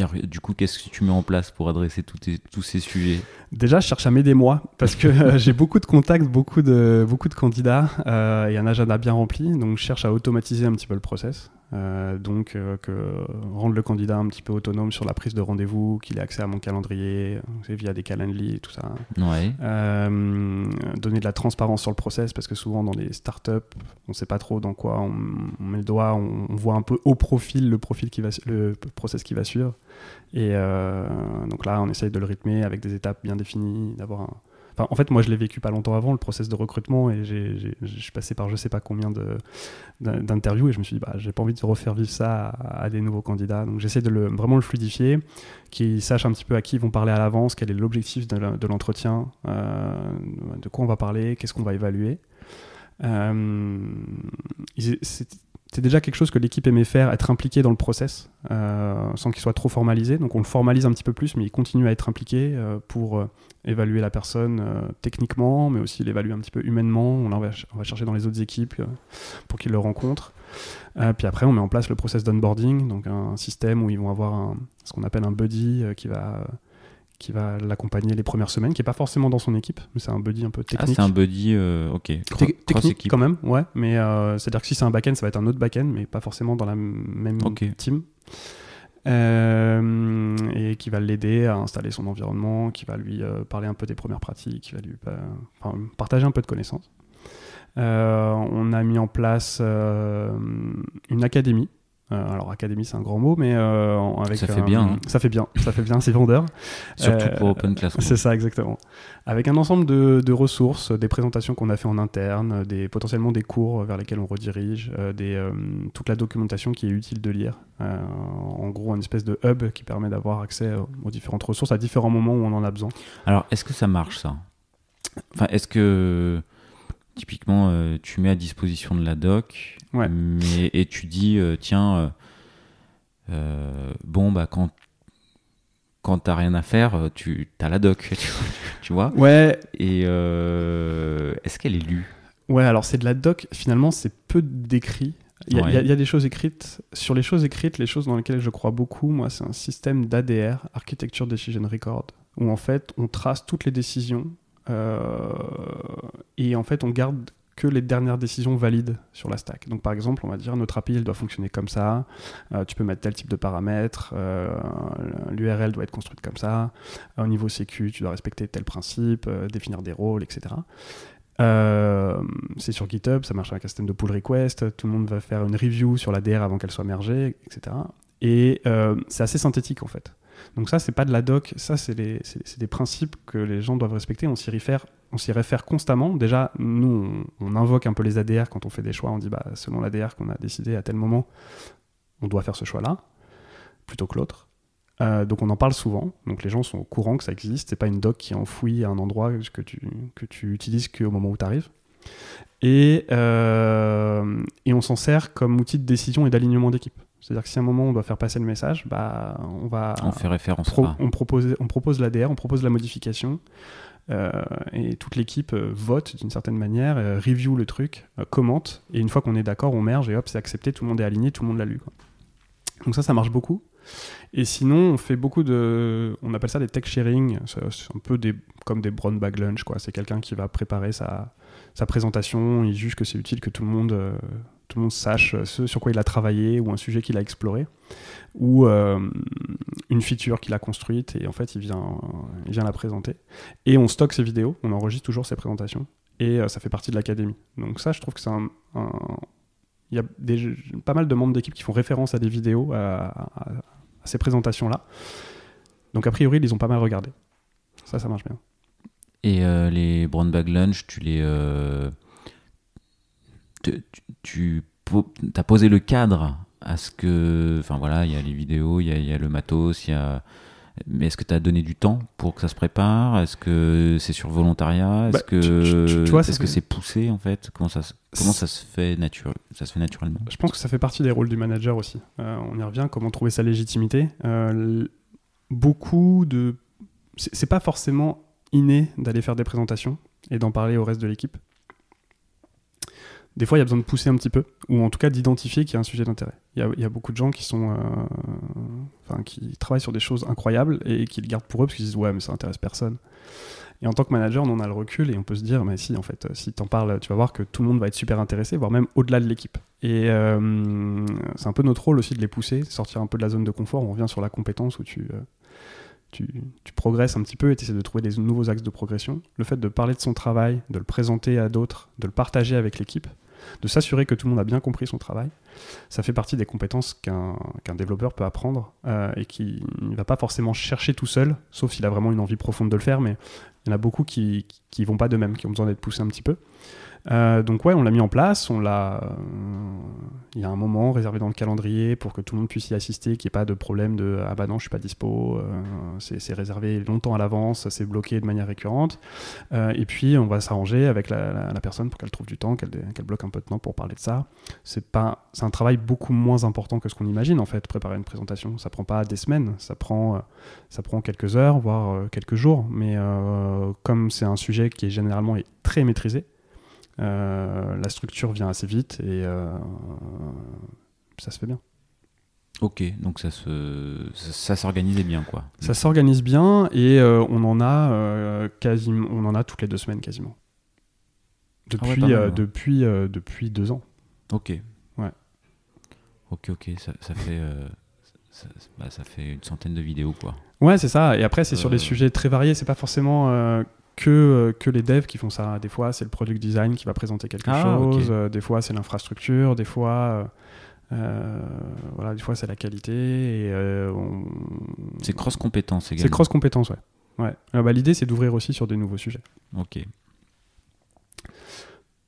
du coup, qu'est-ce que tu mets en place pour adresser tous ces sujets? Déjà, je cherche à m'aider moi, parce que euh, j'ai beaucoup de contacts, beaucoup de, beaucoup de candidats euh, et un agenda bien rempli. Donc, je cherche à automatiser un petit peu le process. Euh, donc, que rendre le candidat un petit peu autonome sur la prise de rendez-vous, qu'il ait accès à mon calendrier, via des calendly et tout ça. Ouais. donner de la transparence sur le process, parce que souvent, dans les startups, on ne sait pas trop dans quoi on, met le doigt, on, on, voit un peu au profil le, profil qui va, le process qui va suivre. Et euh, donc là, on essaye de le rythmer avec des étapes bien définies, d'avoir un... En fait, moi, je l'ai vécu pas longtemps avant, le process de recrutement, et je suis passé par je sais pas combien d'interviews, et je me suis dit, bah, j'ai pas envie de refaire vivre ça à, des nouveaux candidats. Donc, j'essaie de le, vraiment le fluidifier, qu'ils sachent un petit peu à qui ils vont parler à l'avance, quel est l'objectif de l'entretien, euh, de quoi on va parler, qu'est-ce qu'on va évaluer. Euh, déjà quelque chose que l'équipe aimait faire, être impliqué dans le process, euh, sans qu'il soit trop formalisé. Donc on le formalise un petit peu plus, mais il continue à être impliqué euh, pour euh, évaluer la personne techniquement, mais aussi l'évaluer un petit peu humainement. On, va, on va, chercher dans les autres équipes pour qu'ils le rencontrent. puis après, on met en place le process d'onboarding, donc un système où ils vont avoir ce qu'on appelle un buddy qui va qui va l'accompagner les premières semaines, qui n'est pas forcément dans son équipe, mais c'est un buddy un peu ah, technique. Ah, c'est un buddy, euh, ok. technique quand même, ouais. Mais euh, c'est-à-dire que si c'est un back-end, ça va être un autre back-end, mais pas forcément dans la même team. Euh, et qui va l'aider à installer son environnement, qui va lui parler un peu des premières pratiques, qui va lui partager un peu de connaissances. on a mis en place une académie euh, alors académie c'est un grand mot, mais euh, avec ça fait bien. Hein. Ça fait bien, ça fait bien, c'est vendeur. Surtout pour Open Classroom. C'est ça exactement. Avec un ensemble de, ressources, des présentations qu'on a fait en interne, des potentiellement des cours vers lesquels on redirige, des, toute la documentation qui est utile de lire. en gros, une espèce de hub qui permet d'avoir accès aux différentes ressources à différents moments où on en a besoin. Alors, est-ce que ça marche ça? Enfin, est-ce que typiquement tu mets à disposition de la doc mais, et tu dis, euh, tiens, euh, euh, bon, bah, quand, quand t'as rien à faire, tu as la doc, tu, vois Ouais. Et est-ce qu'elle est lue? Ouais, alors c'est de la doc, finalement, c'est peu décrit. Il y, a, des choses écrites. Sur les choses écrites, les choses dans lesquelles je crois beaucoup, moi, c'est un système d'ADR, Architecture Decision Record, où en fait, on trace toutes les décisions et en fait, on garde que les dernières décisions valides sur la stack. Donc par exemple, on va dire notre API elle doit fonctionner comme ça, euh, tu peux mettre tel type de paramètres, euh, l'URL doit être construite comme ça, au niveau sécu, tu dois respecter tel principe, euh, définir des rôles, etc. c'est sur GitHub, ça marche avec un système de pull request, tout le monde va faire une review sur la DR avant qu'elle soit mergée, etc. Et c'est assez synthétique en fait. Donc ça, c'est pas de la doc, ça, c'est des principes que les gens doivent respecter. On s'y réfère, on s'y réfère constamment. Déjà, nous, on, invoque un peu les ADR quand on fait des choix. On dit, bah, selon l'ADR qu'on a décidé à tel moment, on doit faire ce choix-là, plutôt que l'autre. Euh, donc on en parle souvent, donc les gens sont au courant que ça existe, c'est pas une doc qui est enfouie à un endroit que tu, que tu utilises qu'au moment où tu arrives. Et, euh, et on s'en sert comme outil de décision et d'alignement d'équipe. C'est-à-dire que si à un moment on doit faire passer le message, bah, on va. On fait référence. on, propose, on propose l'ADR, on propose la modification. Euh, et toute l'équipe euh, vote d'une certaine manière, euh, review le truc, commente, et une fois qu'on est d'accord, on merge et hop, c'est accepté, tout le monde est aligné, tout le monde l'a lu. Donc ça, ça marche beaucoup. Et sinon, on fait beaucoup de. On appelle ça des tech sharing. C'est un peu des, comme des brown bag lunch. quoi. C'est quelqu'un qui va préparer sa, sa présentation. Il juge que c'est utile que tout le monde. Euh, tout le monde sache ce sur quoi il a travaillé ou un sujet qu'il a exploré ou euh, une feature qu'il a construite et en fait il vient, il vient la présenter. Et on stocke ses vidéos, on enregistre toujours ses présentations et euh, ça fait partie de l'académie. Donc ça je trouve que c'est un... Il y a des, pas mal de membres d'équipe qui font référence à des vidéos, à, ces présentations-là. Donc a priori ils les ont pas mal regardées. Ça, ça marche bien. Et euh, les brown bag lunch, tu les. Tu as posé le cadre à ce que. Enfin voilà, il y a les vidéos, il y a, il y a le matos, il y a. Mais est-ce que tu as donné du temps pour que ça se prépare? Est-ce que c'est sur volontariat? Est-ce Bah, que tu- tu- tu vois, ça est-ce que fait- c'est poussé en fait? Comment ça se- comment ça se fait nature ça se fait naturellement? Je pense que ça fait partie des rôles du manager aussi. Euh, on y revient, comment trouver sa légitimité. Euh, beaucoup de. C'est pas forcément inné d'aller faire des présentations et d'en parler au reste de l'équipe. Des fois, il y a besoin de pousser un petit peu, ou en tout cas d'identifier qu'il y a un sujet d'intérêt. Il y a, beaucoup de gens qui sont, euh, enfin, qui travaillent sur des choses incroyables et qui le gardent pour eux parce qu'ils se disent ouais, mais ça intéresse personne. Et en tant que manager, on en a le recul et on peut se dire, mais si, en fait, si t'en parles, tu vas voir que tout le monde va être super intéressé, voire même au-delà de l'équipe. Et euh, c'est un peu notre rôle aussi de les pousser, sortir un peu de la zone de confort. On revient sur la compétence où tu, euh, tu, tu progresses un petit peu et tu essaies de trouver des nouveaux axes de progression. Le fait de parler de son travail, de le présenter à d'autres, de le partager avec l'équipe, de s'assurer que tout le monde a bien compris son travail, ça fait partie des compétences qu'un qu'un développeur peut apprendre euh, et qui ne va pas forcément chercher tout seul, sauf s'il a vraiment une envie profonde de le faire, mais il y en a beaucoup qui qui vont pas d'eux-mêmes, qui ont besoin d'être poussés un petit peu. Euh, donc ouais, on l'a mis en place, on l'a. euh, Il y a un moment réservé dans le calendrier pour que tout le monde puisse y assister, qu'il n'y ait pas de problème de ah bah non je suis pas dispo. euh, c'est réservé longtemps à l'avance, c'est bloqué de manière récurrente. Et puis on va s'arranger avec la, personne pour qu'elle trouve du temps, qu'elle bloque un peu de temps pour parler de ça. C'est pas, c'est un travail beaucoup moins important que ce qu'on imagine en fait. Préparer une présentation, ça prend pas des semaines, ça prend, ça prend quelques heures, voire quelques jours. Mais comme c'est un sujet qui est généralement très maîtrisé. Euh, la structure vient assez vite et euh, ça se fait bien. Ok, donc ça se ça, ça s'organisait bien quoi. Ça s'organise bien et euh, on en a euh, quasiment, on en a toutes les deux semaines quasiment. Depuis, Ah ouais, pas mal, euh, ouais. depuis, depuis deux ans. Ok. Ouais. Ok, ok, ça, ça fait ça, bah, ça fait une centaine de vidéos quoi. Ouais, c'est ça. Et après, c'est sur des sujets très variés. C'est pas forcément que, euh, que les devs qui font ça. Des fois, c'est le product design qui va présenter quelque Ah, chose. Euh, des fois, c'est l'infrastructure. Des fois, euh, voilà, des fois, c'est la qualité. Et euh, on- C'est cross compétences également. C'est cross compétences, ouais. ouais. Bah, L'idée, c'est d'ouvrir aussi sur des nouveaux sujets. Ok.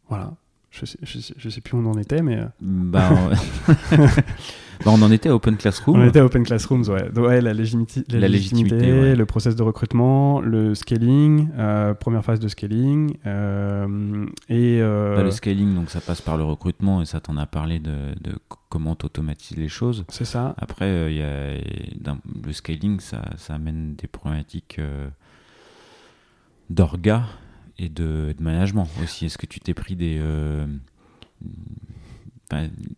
Voilà. Je sais, je sais, je sais plus où on en était, mais euh, Bah, on... bah, on en était à Open Classroom. on était à Open Classrooms, ouais. Donc, ouais, la, légimiti- la La légitimité, légitimité, ouais. le process de recrutement, le scaling, euh, première phase de scaling, euh, et euh, Bah, le scaling, donc ça passe par le recrutement et ça t'en a parlé de, de comment t'automatises les choses. c'est ça. Après, y a, le scaling, ça, ça amène des problématiques d'orga et de, management aussi. Est-ce que tu t'es pris des, euh,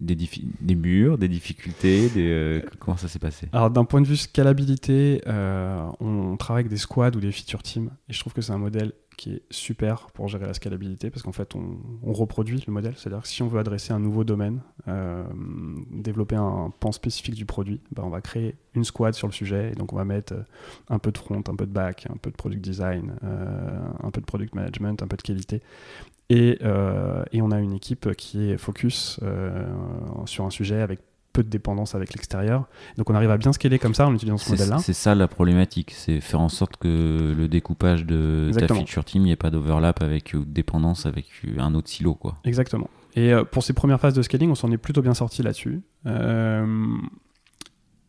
des, des murs, des difficultés des, euh, Comment ça s'est passé? Alors d'un point de vue scalabilité, euh, on travaille avec des squads ou des feature teams, et je trouve que c'est un modèle qui est super pour gérer la scalabilité, parce qu'en fait on, reproduit le modèle, c'est-à-dire que si on veut adresser un nouveau domaine, euh, développer un pan spécifique du produit, ben, on va créer une squad sur le sujet, et donc on va mettre euh, un peu de front, un peu de back, un peu de product design, euh, un peu de product management, un peu de qualité. Et, et on a une équipe qui est focus sur un sujet avec peu de dépendance avec l'extérieur. Donc on arrive à bien scaler comme ça en utilisant ce modèle-là. c'est ça la problématique, c'est faire en sorte que le découpage de Exactement. ta feature team, il n'y ait pas d'overlap avec ou de dépendance avec un autre silo. Quoi. Exactement. Et euh, pour ces premières phases de scaling, on s'en est plutôt bien sorti là-dessus. Euh,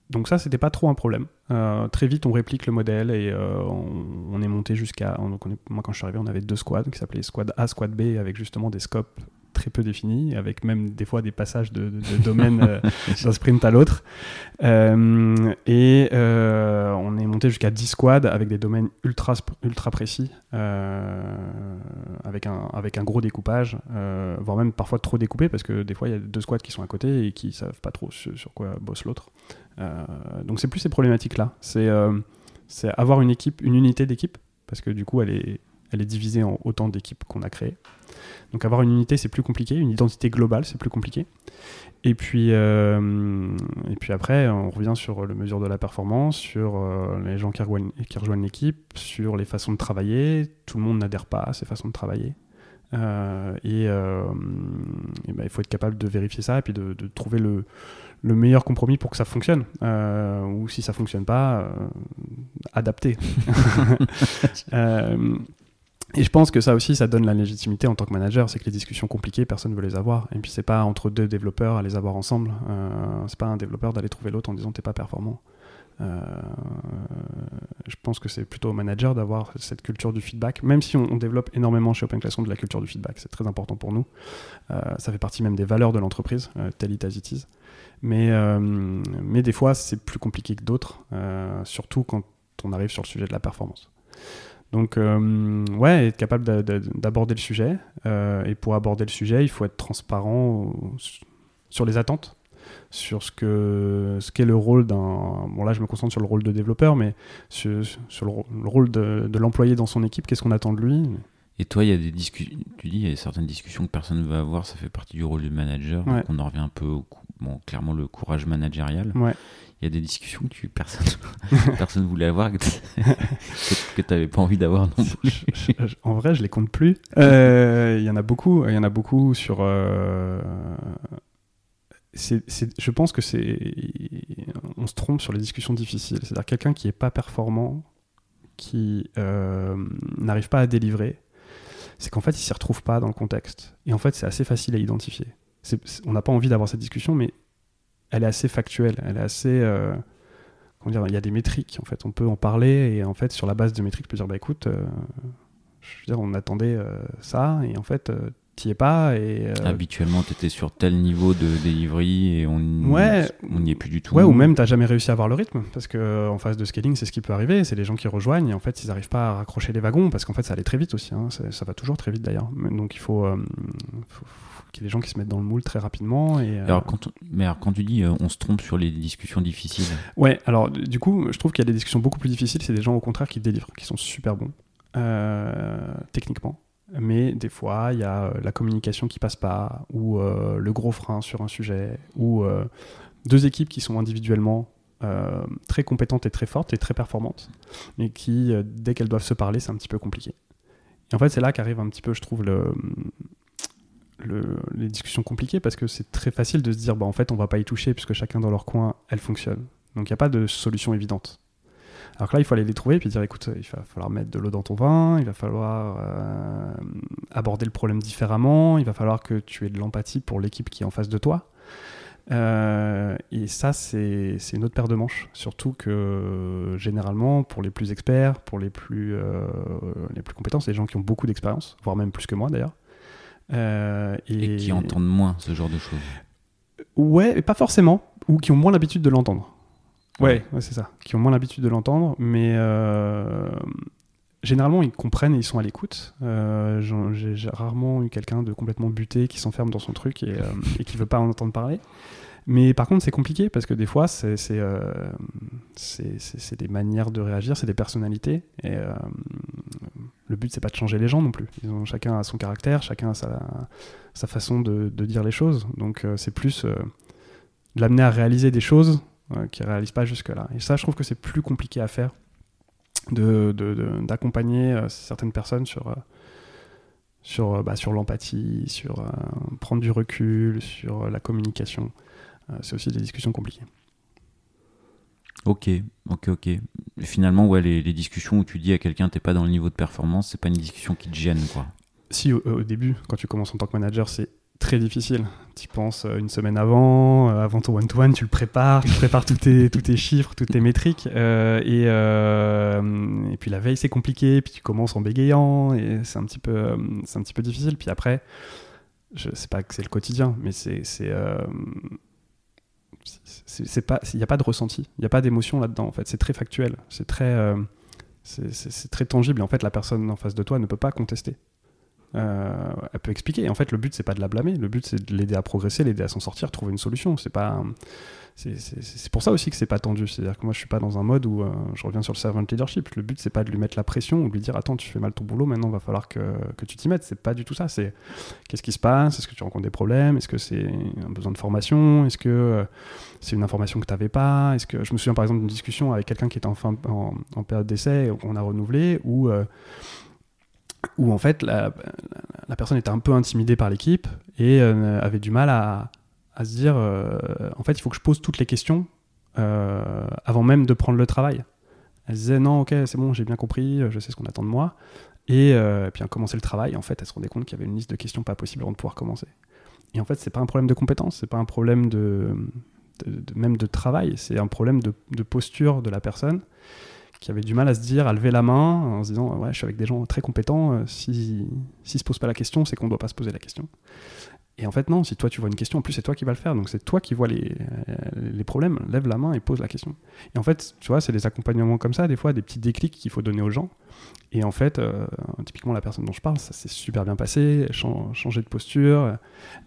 donc ça, c'était pas trop un problème. Euh, très vite, on réplique le modèle et euh, on, on est monté jusqu'à. moi, quand je suis arrivé, on avait deux squads qui s'appelaient Squad A, Squad B, avec justement des scopes très peu définis, avec même des fois des passages de, de, de domaine euh, d'un sprint à l'autre. Et on est monté jusqu'à 10 squads avec des domaines ultra, ultra précis, avec, un, avec un gros découpage, voire même parfois trop découpé, parce que des fois il y a deux squads qui sont à côté et qui savent pas trop sur, sur quoi bosse l'autre. Donc c'est plus ces problématiques-là. C'est c'est avoir une équipe, une unité d'équipe, parce que du coup, elle est, elle est divisée en autant d'équipes qu'on a créées. Donc avoir une unité, c'est plus compliqué, une identité globale, c'est plus compliqué. Et puis, euh, et puis après, on revient sur le mesure de la performance, sur euh, les gens qui rejoignent, qui rejoignent l'équipe, sur les façons de travailler. Tout le monde n'adhère pas à ces façons de travailler. Euh, et, ben, il faut être capable de vérifier ça et puis de trouver le, le, meilleur compromis pour que ça fonctionne. ou si ça fonctionne pas, adapter. Et je pense que ça aussi, ça donne la légitimité en tant que manager, c'est que les discussions compliquées, personne ne veut les avoir. Et puis c'est pas entre deux développeurs à les avoir ensemble. Euh, c'est pas un développeur d'aller trouver l'autre en disant t'es pas performant. Euh, je pense que c'est plutôt au manager d'avoir cette culture du feedback, même si on, développe énormément chez Open Classroom de la culture du feedback, c'est très important pour nous. Euh, ça fait partie même des valeurs de l'entreprise, euh, tel it as it is. Mais, euh, mais des fois, c'est plus compliqué que d'autres, surtout quand on arrive sur le sujet de la performance. Donc, euh, ouais, être capable d'aborder le sujet. Euh, et pour aborder le sujet, il faut être transparent sur les attentes, sur ce qu'est ce qu'est le rôle d'un. Bon, là, je me concentre sur le rôle de développeur, mais sur, sur le, rôle de, de l'employé dans son équipe, qu'est-ce qu'on attend de lui? Et toi, il y a des discussions, tu dis, il y a certaines discussions que personne ne veut avoir, ça fait partie du rôle du manager. on en revient un peu au, bon, clairement, le courage managérial. Ouais il y a des discussions que personne personne voulait avoir que tu n'avais pas envie d'avoir non plus. en vrai, je les compte plus. Euh, il y en a beaucoup. Il y en a beaucoup sur. Euh, je pense que c'est. On se trompe sur les discussions difficiles. C'est-à-dire quelqu'un qui est pas performant, qui euh, n'arrive pas à délivrer, c'est qu'en fait, il s'y retrouve pas dans le contexte. Et en fait, c'est assez facile à identifier. On n'a pas envie d'avoir cette discussion, mais elle est assez factuelle, elle est assez. Euh, comment dire, il y a des métriques, en fait, on peut en parler, et en fait, sur la base de métriques, on peut dire, bah écoute, euh, je veux dire, on attendait euh, ça, et en fait, t'y es pas. Et, Habituellement, tu étais sur tel niveau de delivery, et on n'y est plus du tout. Ouais, ou même, t'as jamais réussi à avoir le rythme, parce qu'en phase de scaling, c'est ce qui peut arriver, c'est les gens qui rejoignent, et en fait, ils n'arrivent pas à raccrocher les wagons, parce qu'en fait, ça allait très vite aussi, hein, ça, va toujours très vite d'ailleurs. Donc, il faut, faut qu'il y ait des gens qui se mettent dans le moule très rapidement. Et, euh, alors, quand Mais alors, quand tu dis euh, on se trompe sur les discussions difficiles Ouais, alors du coup, je trouve qu'il y a des discussions beaucoup plus difficiles. C'est des gens au contraire qui délivrent, qui sont super bons euh, techniquement. Mais des fois, il y a la communication qui passe pas, ou le gros frein sur un sujet, ou deux équipes qui sont individuellement très compétentes et très fortes et très performantes, mais qui, dès qu'elles doivent se parler, c'est un petit peu compliqué. Et en fait, c'est là qu'arrive un petit peu, je trouve, le, les discussions compliquées parce que c'est très facile de se dire bah en fait on va pas y toucher puisque chacun dans leur coin elle fonctionne donc il n'y a pas de solution évidente alors que là il faut aller les trouver et puis dire écoute il va falloir mettre de l'eau dans ton vin il va falloir euh, aborder le problème différemment il va falloir que tu aies de l'empathie pour l'équipe qui est en face de toi euh, et ça, c'est une autre paire de manches. Surtout que généralement, pour les plus experts, pour les plus, euh, les plus compétents, c'est des gens qui ont beaucoup d'expérience, voire même plus que moi d'ailleurs. Euh, et... qui entendent moins ce genre de choses. Ouais, pas forcément, ou qui ont moins l'habitude de l'entendre. Ouais, c'est ça, qui ont moins l'habitude de l'entendre, mais euh, généralement ils comprennent et ils sont à l'écoute. Euh, j'ai rarement eu quelqu'un de complètement buté qui s'enferme dans son truc et, et qui veut pas en entendre parler. Mais par contre, c'est compliqué parce que des fois, c'est euh, des manières de réagir, c'est des personnalités. Et euh, le but, c'est pas de changer les gens non plus. Ils ont, chacun a son caractère, chacun a sa, sa façon de, de, dire les choses. Donc, euh, c'est plus l'amener à réaliser des choses qu'il ne réalise pas jusque-là. Et ça, je trouve que c'est plus compliqué à faire d'accompagner de, certaines personnes sur sur, bah, sur l'empathie, sur prendre du recul, sur la communication. Euh, c'est aussi des discussions compliquées. Ok, ok, ok. Et finalement, ouais, les, discussions où tu dis à quelqu'un t'es pas dans le niveau de performance, c'est pas une discussion qui te gêne, quoi. Si au, début, quand tu commences en tant que manager, c'est très difficile. Tu penses euh, une semaine avant, euh, avant ton one-to-one, tu le prépares, tu prépares tous tes, tous tes chiffres, toutes tes métriques. et, et puis la veille, c'est compliqué, puis tu commences en bégayant, et c'est un, petit peu, un petit peu difficile. Puis après, je sais pas que c'est le quotidien, mais c'est c'est pas il n'y a pas de ressenti il n'y a pas d'émotion là-dedans en fait c'est très factuel c'est très euh, c'est très tangible et en fait la personne en face de toi ne peut pas contester elle peut expliquer. en fait, le but, c'est pas de la blâmer. Le but, c'est de l'aider à progresser, l'aider à s'en sortir, trouver une solution. C'est pas c'est pour ça aussi que c'est pas tendu. C'est-à-dire que moi, je suis pas dans un mode où euh, je reviens sur le servant leadership. Le but, c'est pas de lui mettre la pression ou de lui dire Attends, tu fais mal ton boulot, maintenant, va falloir que, que tu t'y mettes. C'est pas du tout ça. C'est qu'est-ce qui se passe? Est-ce que tu rencontres des problèmes? Est-ce que c'est un besoin de formation? Est-ce que euh, c'est une information que tu n'avais pas? Est-ce que je me souviens par exemple d'une discussion avec quelqu'un qui était en, fin, en, période d'essai, on a renouvelé, où, euh, en fait la, la, personne était un peu intimidée par l'équipe et avait du mal à à se dire, euh, en fait, il faut que je pose toutes les questions euh, avant même de prendre le travail. Elle se disait, non, ok, c'est bon, j'ai bien compris, je sais ce qu'on attend de moi. Et, euh, puis, à commencer le travail, en fait, elle se rendait compte qu'il y avait une liste de questions pas possibles avant de pouvoir commencer. Et en fait, c'est pas un problème de compétence, c'est pas un problème de, même de travail, c'est un problème de, posture de la personne qui avait du mal à se dire, à lever la main en se disant, ouais, je suis avec des gens très compétents, si, si se pose pas la question, c'est qu'on ne doit pas se poser la question. Et en fait, non, si toi tu vois une question, en plus c'est toi qui vas le faire, donc c'est toi qui vois les, euh, les, problèmes, lève la main et pose la question. Et en fait, tu vois, c'est des accompagnements comme ça, des fois, des petits déclics qu'il faut donner aux gens. Et en fait, euh, typiquement la personne dont je parle, ça s'est super bien passé, changer de posture,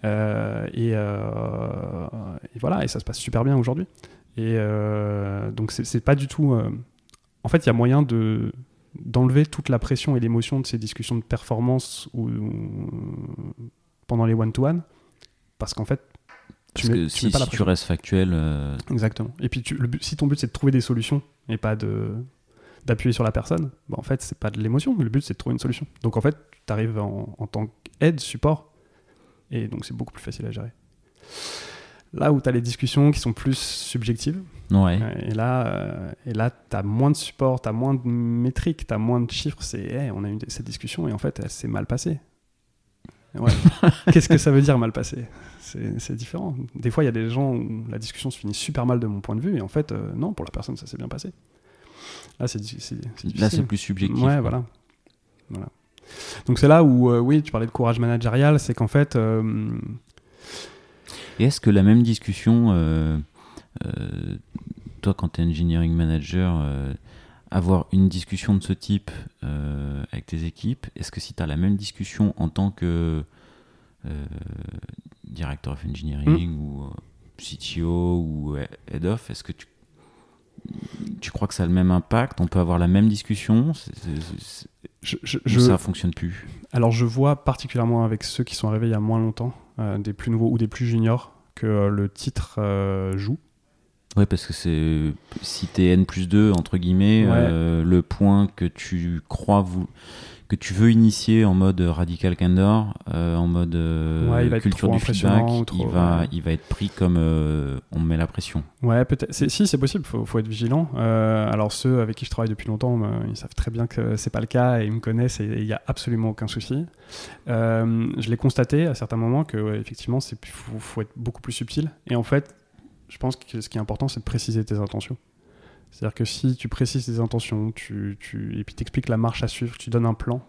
euh, et, et, voilà, et ça se passe super bien aujourd'hui. Et donc c'est pas du tout. en fait, il y a moyen de d'enlever toute la pression et l'émotion de ces discussions de performance ou pendant les one-to-one, parce qu'en fait, tu, mets, si, pas la tu restes factuel. Euh, Exactement. Et puis, tu, si ton but c'est de trouver des solutions et pas de d'appuyer sur la personne, bah en fait, c'est pas de l'émotion. Le but c'est de trouver une solution. Donc en fait, tu arrives en, en tant qu'aide, support, et donc c'est beaucoup plus facile à gérer. Là où tu as les discussions qui sont plus subjectives, ouais. et là, euh, et là tu as moins de support, tu as moins de métriques, tu as moins de chiffres. C'est on a eu cette discussion et en fait, elle s'est mal passée. Qu'est-ce que ça veut dire mal passé? C'est différent. Des fois, il y a des gens où la discussion se finit super mal de mon point de vue, et en fait, euh, non, pour la personne, ça s'est bien passé. Là, c'est Là, c'est plus subjectif. Ouais, voilà. voilà. Donc, c'est là où, euh, oui, tu parlais de courage managérial, c'est qu'en fait. Euh, et est-ce que la même discussion, toi, quand tu es engineering manager, avoir une discussion de ce type euh, avec tes équipes Est-ce que si tu as la même discussion en tant que euh, director of engineering hmm. ou euh, CTO ou head of, est-ce que tu, tu crois que ça a le même impact? On peut avoir la même discussion? Je, je, Ça fonctionne plus? Alors je vois particulièrement avec ceux qui sont arrivés il y a moins longtemps, des plus nouveaux ou des plus juniors, que le titre joue. Oui, parce que c'est si t'es N plus 2, entre guillemets, euh, le point que tu crois vous que tu veux initier en mode radical candor, euh, en mode euh, culture du feedback, il, va, il va être pris comme on met la pression. Ouais, peut-être. Si, c'est possible, il faut, faut, être vigilant. alors, ceux avec qui je travaille depuis longtemps, ils savent très bien que c'est pas le cas et ils me connaissent et il n'y a absolument aucun souci. je l'ai constaté à certains moments que, effectivement, il faut, faut être beaucoup plus subtil. Et en fait, je pense que ce qui est important, c'est de préciser tes intentions. C'est-à-dire que si tu précises tes intentions, tu, tu, et puis t'expliques la marche à suivre, tu donnes un plan,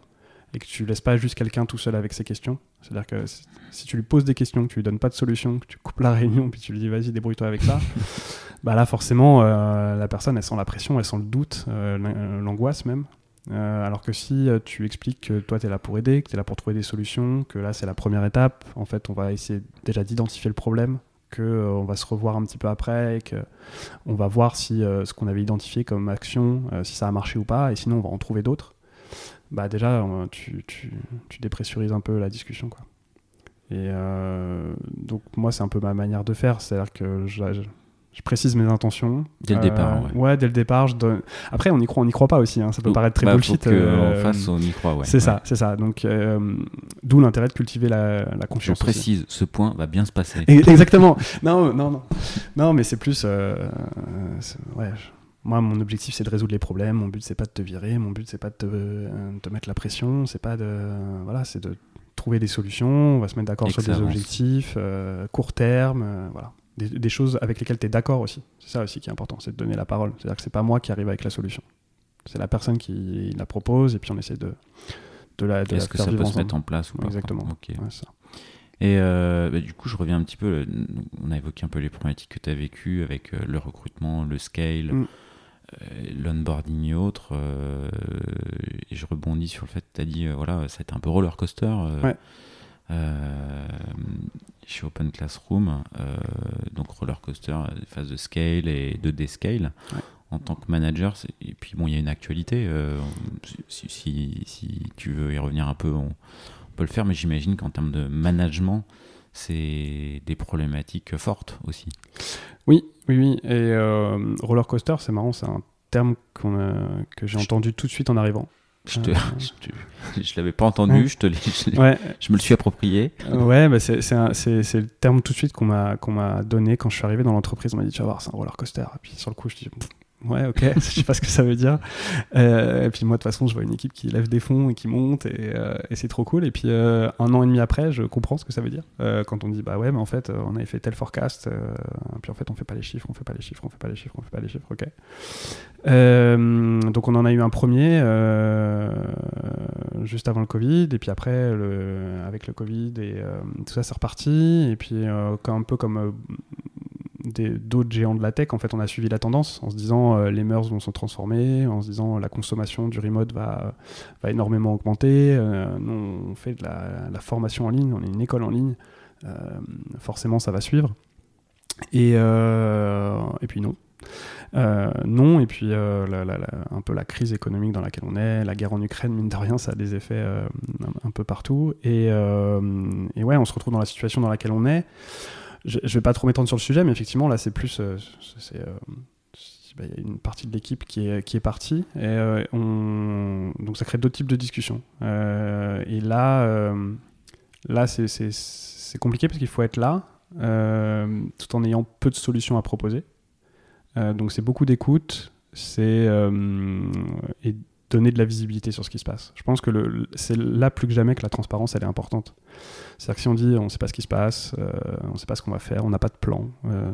et que tu laisses pas juste quelqu'un tout seul avec ses questions. C'est-à-dire que si tu lui poses des questions, que tu lui donnes pas de solution, que tu coupes la réunion, puis tu lui dis vas-y débrouille-toi avec ça, bah là forcément euh, la personne elle sent la pression, elle sent le doute, euh, l'angoisse même. Euh, alors que si tu expliques que toi tu es là pour aider, que tu es là pour trouver des solutions, que là c'est la première étape, en fait on va essayer déjà d'identifier le problème, qu'on euh, va se revoir un petit peu après qu'on va voir si euh, ce qu'on avait identifié comme action, euh, si ça a marché ou pas, et sinon on va en trouver d'autres, bah déjà tu, tu, tu, dépressurises un peu la discussion. Quoi. Et donc moi c'est un peu ma manière de faire, c'est-à-dire que je, précise mes intentions. Dès le départ, ouais. ouais. dès le départ. Je donne... Après, on y croit, on n'y croit pas aussi. Hein. Ça peut paraître très bah, bullshit. Faut euh, face, on y croit, ouais. C'est ça, c'est ça. Donc, euh, d'où l'intérêt de cultiver la, la confiance. Je précise, ce point va bien se passer. Exactement. non, non, non. Non, mais c'est plus. Euh. Moi, mon objectif, c'est de résoudre les problèmes. Mon but, c'est pas de te virer. Mon but, c'est pas de te, te, mettre la pression. C'est pas de. Voilà, c'est de trouver des solutions. On va se mettre d'accord sur des objectifs court terme. voilà des, choses avec lesquelles tu es d'accord aussi. C'est ça aussi qui est important, c'est de donner la parole. C'est-à-dire que c'est pas moi qui arrive avec la solution. C'est la personne qui la propose et puis on essaie de, de la, de Est-ce que ça peut se mettre en place ou pas Exactement. Et euh, bah, du coup, je reviens un petit peu. On a évoqué un peu les problématiques que tu as vécues avec euh, le recrutement, le scale. Mm. l'onboarding et autres. et je rebondis sur le fait que tu as dit, voilà, ça a été un peu roller coaster. Chez Open Classroom, donc roller coaster, phase de scale et de descale. En tant que manager, et puis bon, il y a une actualité. Si, si, si, tu veux y revenir un peu, on, peut le faire, mais j'imagine qu'en termes de management, c'est des problématiques fortes aussi. Oui, oui, oui. Et euh, roller coaster, c'est marrant, c'est un terme que j'ai entendu tout de suite en arrivant. Je ne euh, je, l'avais pas entendu, je, te je, me le suis approprié. Ouais, bah c'est le terme tout de suite qu'on m'a donné quand je suis arrivé dans l'entreprise. On m'a dit, tu vas voir, c'est un roller coaster. Et puis sur le coup, je dis, Ouais, ok, je sais pas ce que ça veut dire. Euh, et puis moi, de toute façon, je vois une équipe qui lève des fonds et qui monte, et, euh, c'est trop cool. Et puis euh, un an et demi après, je comprends ce que ça veut dire. quand on dit, bah ouais, mais en fait, on avait fait tel forecast, puis en fait, on fait pas les chiffres, on fait pas les chiffres, on fait pas les chiffres, on fait pas les chiffres, ok. donc on en a eu un premier juste avant le Covid, et puis après, le, avec le Covid, et tout ça, c'est reparti. Et puis, un peu comme d'autres géants de la tech, en fait, on a suivi la tendance en se disant euh, les mœurs vont se transformer, en se disant la consommation du remote va, va énormément augmenter. Euh, on fait de la, formation en ligne, on est une école en ligne, euh, forcément, ça va suivre. Et, et puis non. non, et puis un peu la crise économique dans laquelle on est, la guerre en Ukraine, mine de rien, ça a des effets un, peu partout. Et, et ouais, on se retrouve dans la situation dans laquelle on est je, ne vais pas trop m'étendre sur le sujet, mais effectivement, là, c'est plus. Euh, euh, bah, il y a une partie de l'équipe qui est, qui est partie. Et, euh, on, donc ça crée d'autres types de discussions. et là, là c'est compliqué parce qu'il faut être là tout en ayant peu de solutions à proposer. donc c'est beaucoup d'écoute. C'est donner de la visibilité sur ce qui se passe. Je pense que c'est là plus que jamais que la transparence elle est importante. C'est-à-dire que si on dit on ne sait pas ce qui se passe, euh, on ne sait pas ce qu'on va faire, on n'a pas de plan, euh,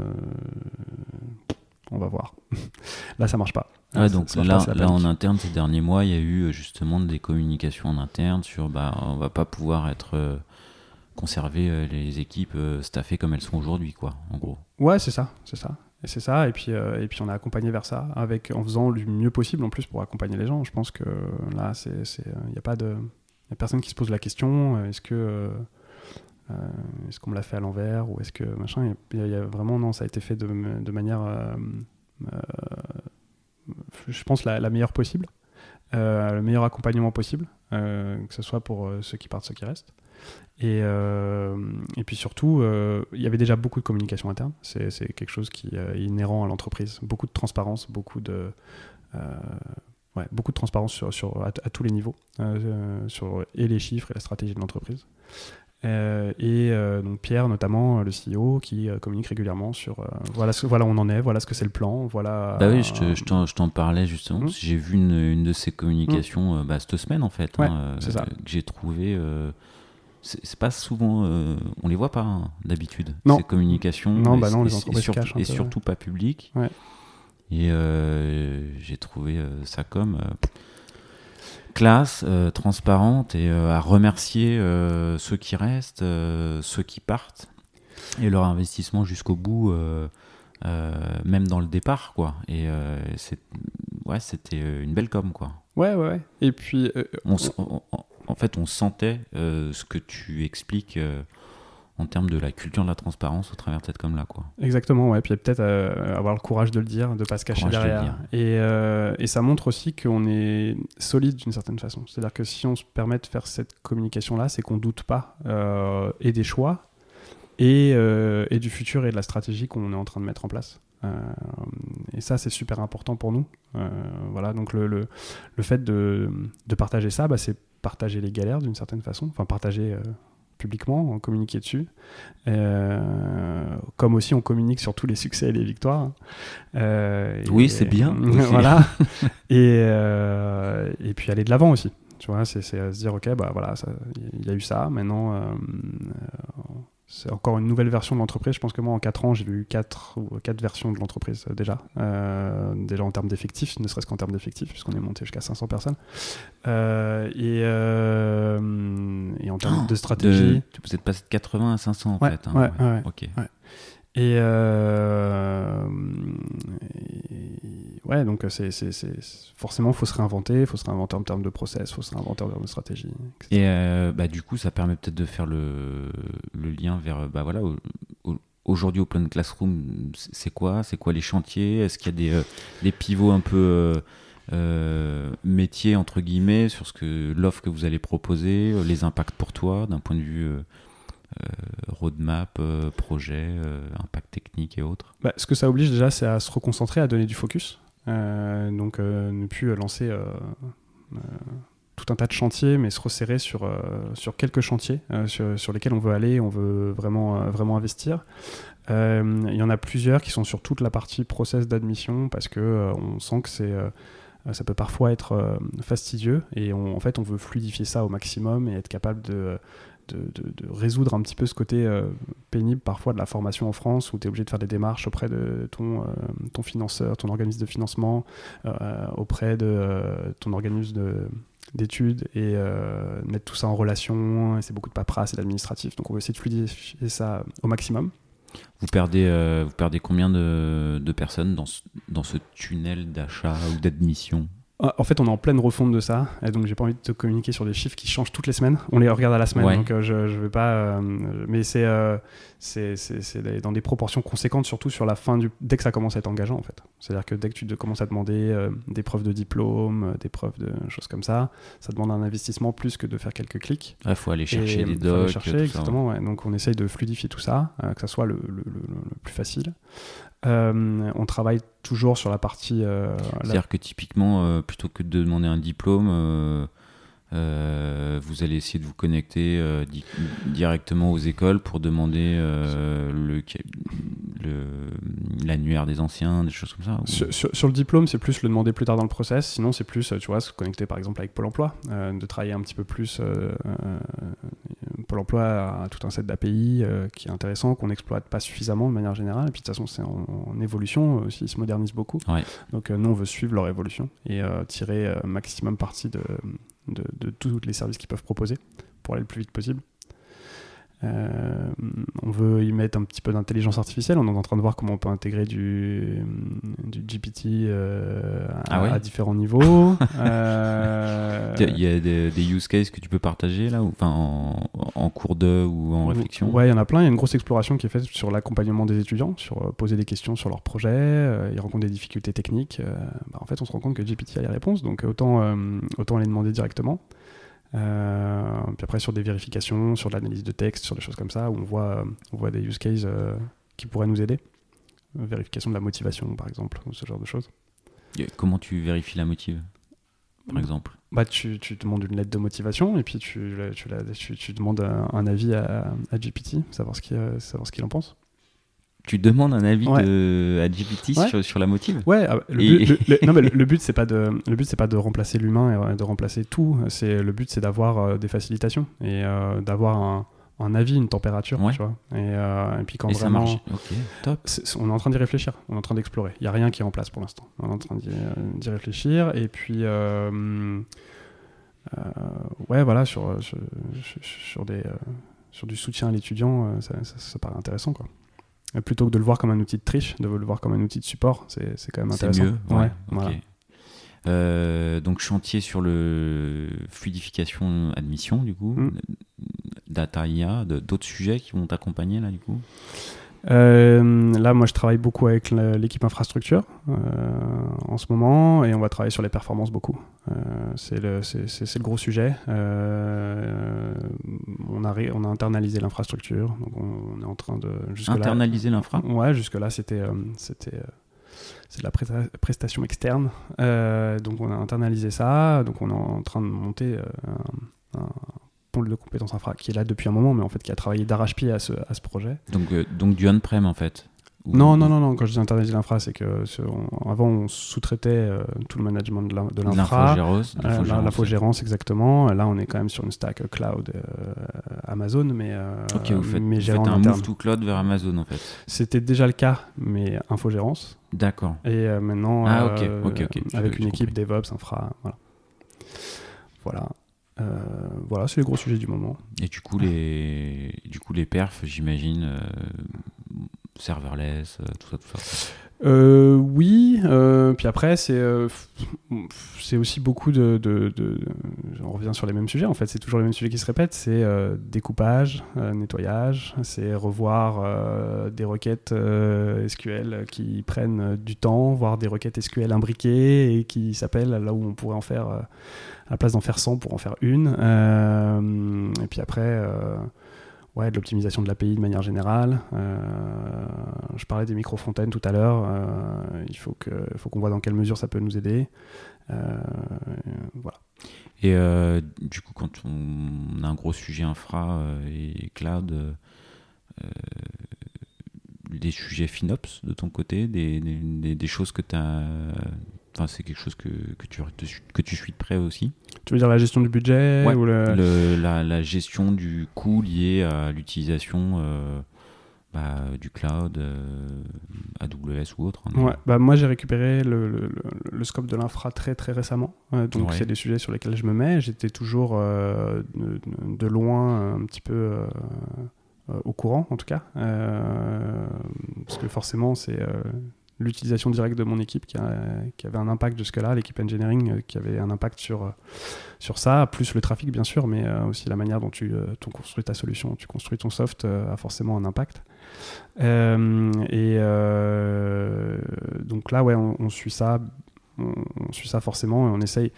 on va voir. là ça marche pas. Ah, donc là, là en interne ces derniers mois, il y a eu euh, justement des communications en interne sur bah on va pas pouvoir être conserver les équipes staffées comme elles sont aujourd'hui quoi en gros. Ouais c'est ça c'est ça. Et c'est ça, et puis, euh, et puis on a accompagné vers ça, avec, en faisant le mieux possible en plus pour accompagner les gens. Je pense que là, il n'y a pas de. Personne qui se pose la question euh, est-ce que. Euh, est-ce qu'on me l'a fait à l'envers ou est-ce que machin il y, a vraiment non ça a été fait de, de manière je pense la meilleure possible le meilleur accompagnement possible que ce soit pour ceux qui partent ceux qui restent et, euh, et puis surtout, euh, il y avait déjà beaucoup de communication interne. C'est quelque chose qui est inhérent à l'entreprise. Beaucoup de transparence, beaucoup de, euh, ouais, beaucoup de transparence sur, sur à, tous les niveaux, sur et les chiffres et la stratégie de l'entreprise. et donc Pierre, notamment le CEO, qui communique régulièrement sur voilà, ce, voilà où on en est, voilà ce que c'est le plan, voilà. Bah oui, je t'en parlais justement. Mmh. J'ai vu une, une, de ces communications mmh. bah, cette semaine en fait, hein, que j'ai trouvé c'est pas souvent euh, on les voit pas hein, d'habitude. Ces communications non, bah non, les entreprises et, et surtout pas publiques et euh, j'ai trouvé euh, ça comme classe transparente et à remercier ceux qui restent ceux qui partent et leur investissement jusqu'au bout même dans le départ quoi. Et c'est ouais c'était une belle com quoi. Ouais ouais, et puis on, en fait, on sentait euh, ce que tu expliques euh, en termes de la culture de la transparence au travers de cette com-là. Quoi. Exactement, ouais. Puis peut-être euh, avoir le courage de le dire, de ne pas se cacher derrière. et, et, ça montre aussi qu'on est solide d'une certaine façon. C'est-à-dire que si on se permet de faire cette communication-là, c'est qu'on ne doute pas et des choix et, et, du futur et de la stratégie qu'on est en train de mettre en place. et ça, c'est super important pour nous. voilà, donc le, le, le fait de, de, partager ça, bah, c'est partager les galères d'une certaine façon, enfin partager euh, publiquement, communiquer dessus. Euh, comme aussi on communique sur tous les succès et les victoires. Euh, oui, c'est bien. voilà. et, et puis aller de l'avant aussi. Tu vois, c'est se dire, ok, bah voilà, il y a eu ça, maintenant c'est encore une nouvelle version de l'entreprise. Je pense que moi, en 4 ans, j'ai vu 4, quatre versions de l'entreprise euh, déjà. Euh, déjà en termes d'effectifs, ne serait-ce qu'en termes d'effectifs, puisqu'on est monté jusqu'à 500 personnes. Euh, et, et, en termes de stratégie. vous êtes passé de 80 à 500 en fait. Hein, ouais, ouais, ok. Et, ouais, donc c'est, forcément, il faut se réinventer, il faut se réinventer en termes de process, il faut se réinventer en termes de stratégie. etc. Et euh, bah, du coup, ça permet peut-être de faire le, le lien vers. Bah, voilà, au- au- Aujourd'hui, Open Classroom, c'est quoi? C'est quoi les chantiers? Est-ce qu'il y a des, euh, des pivots un peu euh, euh, métiers, entre guillemets, sur ce que l'offre que vous allez proposer, euh, les impacts pour toi, d'un point de vue euh, euh, roadmap, euh, projet, euh, impact technique et autres Bah, ce que ça oblige déjà, c'est à se reconcentrer, à donner du focus. Euh, donc, euh, ne plus euh, lancer euh, euh, tout un tas de chantiers, mais se resserrer sur, euh, sur quelques chantiers euh, sur, lesquels on veut aller, on veut vraiment, euh, vraiment investir. Euh, Il y en a plusieurs qui sont sur toute la partie process d'admission parce que euh, on sent que c'est euh, ça peut parfois être euh, fastidieux et en fait on veut fluidifier ça au maximum et être capable de, de, résoudre un petit peu ce côté euh, pénible parfois de la formation en France où tu es obligé de faire des démarches auprès de ton, euh, ton financeur, ton organisme de financement, euh, auprès de euh, ton organisme de- d'études et mettre tout ça en relation. C'est beaucoup de paperasse et d'administratif. Donc on veut essayer de fluidifier ça au maximum. Vous perdez, vous perdez combien de, personnes dans ce, dans ce tunnel d'achat ou d'admission? En fait, on est en pleine refonte de ça, et donc j'ai pas envie de te communiquer sur des chiffres qui changent toutes les semaines. On les regarde à la semaine, Ouais. donc euh, je, je vais pas. euh, mais c'est euh, c'est dans des proportions conséquentes, surtout sur la fin du. Dès que ça commence à être engageant, en fait. C'est-à-dire que dès que tu te commences à demander euh, des preuves de diplôme, des preuves de choses comme ça, ça demande un investissement plus que de faire quelques clics. Il faut aller chercher Et, des faut aller docs. chercher, ça. exactement, ouais. Donc on essaye de fluidifier tout ça, que ça soit le, le- le- le plus facile. Euh, on travaille toujours sur la partie. euh, la- C'est-à-dire que typiquement, euh, plutôt que de demander un diplôme, vous allez essayer de vous connecter di- directement aux écoles pour demander euh, le l'annuaire des anciens, des choses comme ça. ou- Sur, sur- sur le diplôme, c'est plus le demander plus tard dans le process. Sinon, c'est plus, tu vois, se connecter par exemple avec Pôle emploi, de travailler un petit peu plus. Pôle emploi a tout un set d'API euh, qui est intéressant, qu'on n'exploite pas suffisamment de manière générale. Et puis de toute façon, c'est en, en évolution euh, aussi, ils se modernisent beaucoup. Ouais. Donc euh, nous, on veut suivre leur évolution et tirer maximum parti de, de, de tous les services qu'ils peuvent proposer pour aller le plus vite possible. Euh, on veut y mettre un petit peu d'intelligence artificielle. On est en train de voir comment on peut intégrer du, du GPT euh, à, Ah à différents niveaux. Euh, Il y a des, des use cases que tu peux partager là, ou, enfin en, en cours de ou en réflexion? Ouais, il y en a plein. Il y a une grosse exploration qui est faite sur l'accompagnement des étudiants, sur poser des questions sur leurs projets. ils rencontrent des difficultés techniques. bah, en fait, on se rend compte que GPT a les réponses, donc autant, autant les demander directement. Euh, puis après, sur des vérifications, sur de l'analyse de texte, sur des choses comme ça, où on voit, on voit des use cases euh, qui pourraient nous aider. Euh, Vérification de la motivation, par exemple, ou ce genre de choses. Et Comment tu vérifies la motive, par exemple? Bah, tu, tu demandes une lettre de motivation et puis tu, tu, demandes un, un avis à, à GPT, savoir ce qu'il euh, savoir ce qu'il en pense. Tu demandes un avis Ouais. de, à GPT Ouais. sur, sur la motive Ouais, ah le, Et- but, le- le- non, mais le, le but c'est pas de le but c'est pas de remplacer l'humain et de remplacer tout. C'est le but c'est d'avoir euh, des facilitations et euh, d'avoir un, un avis, une température, Ouais. tu vois. Et, euh, et puis quand Et ça vraiment, marche. Ok, top. on est en train d'y réfléchir, on est en train d'explorer. Il y a rien qui est en place pour l'instant. On est en train d'y euh, réfléchir et puis ouais voilà sur sur, des sur du soutien à l'étudiant, ça, ça- ça paraît intéressant quoi. Et Plutôt que de le voir comme un outil de triche, de le voir comme un outil de support, c'est c'est quand même C'est intéressant. mieux. Ouais, Ouais, ok. voilà. Euh, donc chantier sur le fluidification admission du coup, Mm. data IA, d'autres sujets qui vont t'accompagner là du coup? Euh, là, moi, je travaille beaucoup avec l'équipe infrastructure euh, en ce moment et on va travailler sur les performances beaucoup. Euh, c'est le, gros sujet. On, a, ré- on a internalisé l'infrastructure, donc on, on est en train de jusque-là- Internaliser l'infra? Ouais, jusque là, c'était c'était c'est de la presta- prestation externe. Donc on a internalisé ça. Donc on est en train de monter un, un pôle de compétences infra qui est là depuis un moment, mais en fait qui a travaillé d'arrache-pied à ce, à ce projet. Donc, euh, donc du on-prem en fait. Ou- Non, non, non, non. Quand je dis internaliser l'infra, c'est que ce- on- avant on sous-traitait euh, tout le management de l'in- de l'infra. L'infogérance. Euh, exactement. Là, on est quand même sur une stack euh, cloud euh, Amazon, mais, Ok, vous faites, mais vous faites un interne. move to cloud vers Amazon en fait. C'était déjà le cas, mais infogérance. D'accord. Et maintenant, Ah, avec une équipe. DevOps, infra, voilà. Voilà, voilà c'est les gros sujets du moment. Et du coup les, du coup les perfs, j'imagine, euh, serverless, tout ça, tout ça. Euh, oui, euh, puis après, c'est euh, c'est aussi beaucoup de, de, de, On revient sur les mêmes sujets, en fait, c'est toujours les mêmes sujets qui se répètent c'est découpage, nettoyage, c'est revoir des requêtes SQL qui prennent du temps, voire des requêtes SQL imbriquées et qui s'appellent là où on pourrait en faire, à la place d'en faire 100, pour en faire une. et puis après ouais, de l'optimisation de l'API de manière générale. Euh, je parlais des micro-fontaines tout à l'heure. Euh, il faut qu'on faut voit dans quelle mesure ça peut nous aider. Euh, voilà. Et du coup, quand on a un gros sujet infra et cloud, des sujets FinOps de ton côté, des, des, des choses que tu as Enfin, c'est quelque chose que, que, tu, que tu suis de près aussi. Tu veux dire la gestion du budget ou le... la, la, gestion du coût lié à l'utilisation euh, bah, du cloud, euh, AWS ou autre. Hein. ouais, bah, moi j'ai récupéré le, le, scope de l'infra très très récemment. Euh, donc c'est des sujets sur lesquels je me mets. J'étais toujours de, de, loin un petit peu au courant en tout cas. parce que forcément c'est l'utilisation directe de mon équipe qui, avait un impact jusque-là, l'équipe engineering euh, qui avait un impact sur, euh, sur ça, plus le trafic bien sûr, mais euh, aussi la manière dont tu, construis ta solution, tu construis ton soft a forcément un impact. et donc là, ouais, on, suit ça, on, suit ça forcément et on essaye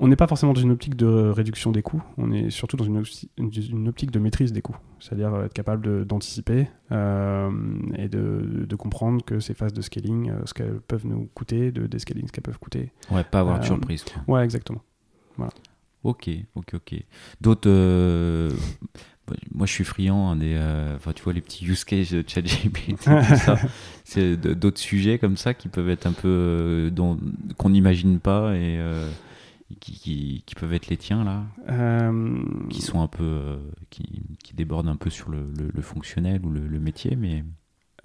on n'est pas forcément dans une optique de réduction des coûts, on est surtout dans une, une optique de maîtrise des coûts, c'est-à-dire être capable d'anticiper euh, et de, comprendre que ces phases de scaling, euh, ce qu'elles peuvent nous coûter, de descaling, ce qu'elles peuvent coûter. Ouais, pas avoir de euh, surprise. Ouais, exactement. Voilà. Ok, ok, ok. D'autres. moi, je suis friand hein, des. Enfin, tu vois, les petits use cases de ChatGPT, ça. C'est d'autres sujets comme ça qui peuvent être un peu. qu'on n'imagine pas et qui, qui, peuvent être les tiens là euh, Qui sont un peu. Euh, qui, qui, débordent un peu sur le, le, fonctionnel ou le, le métier, mais.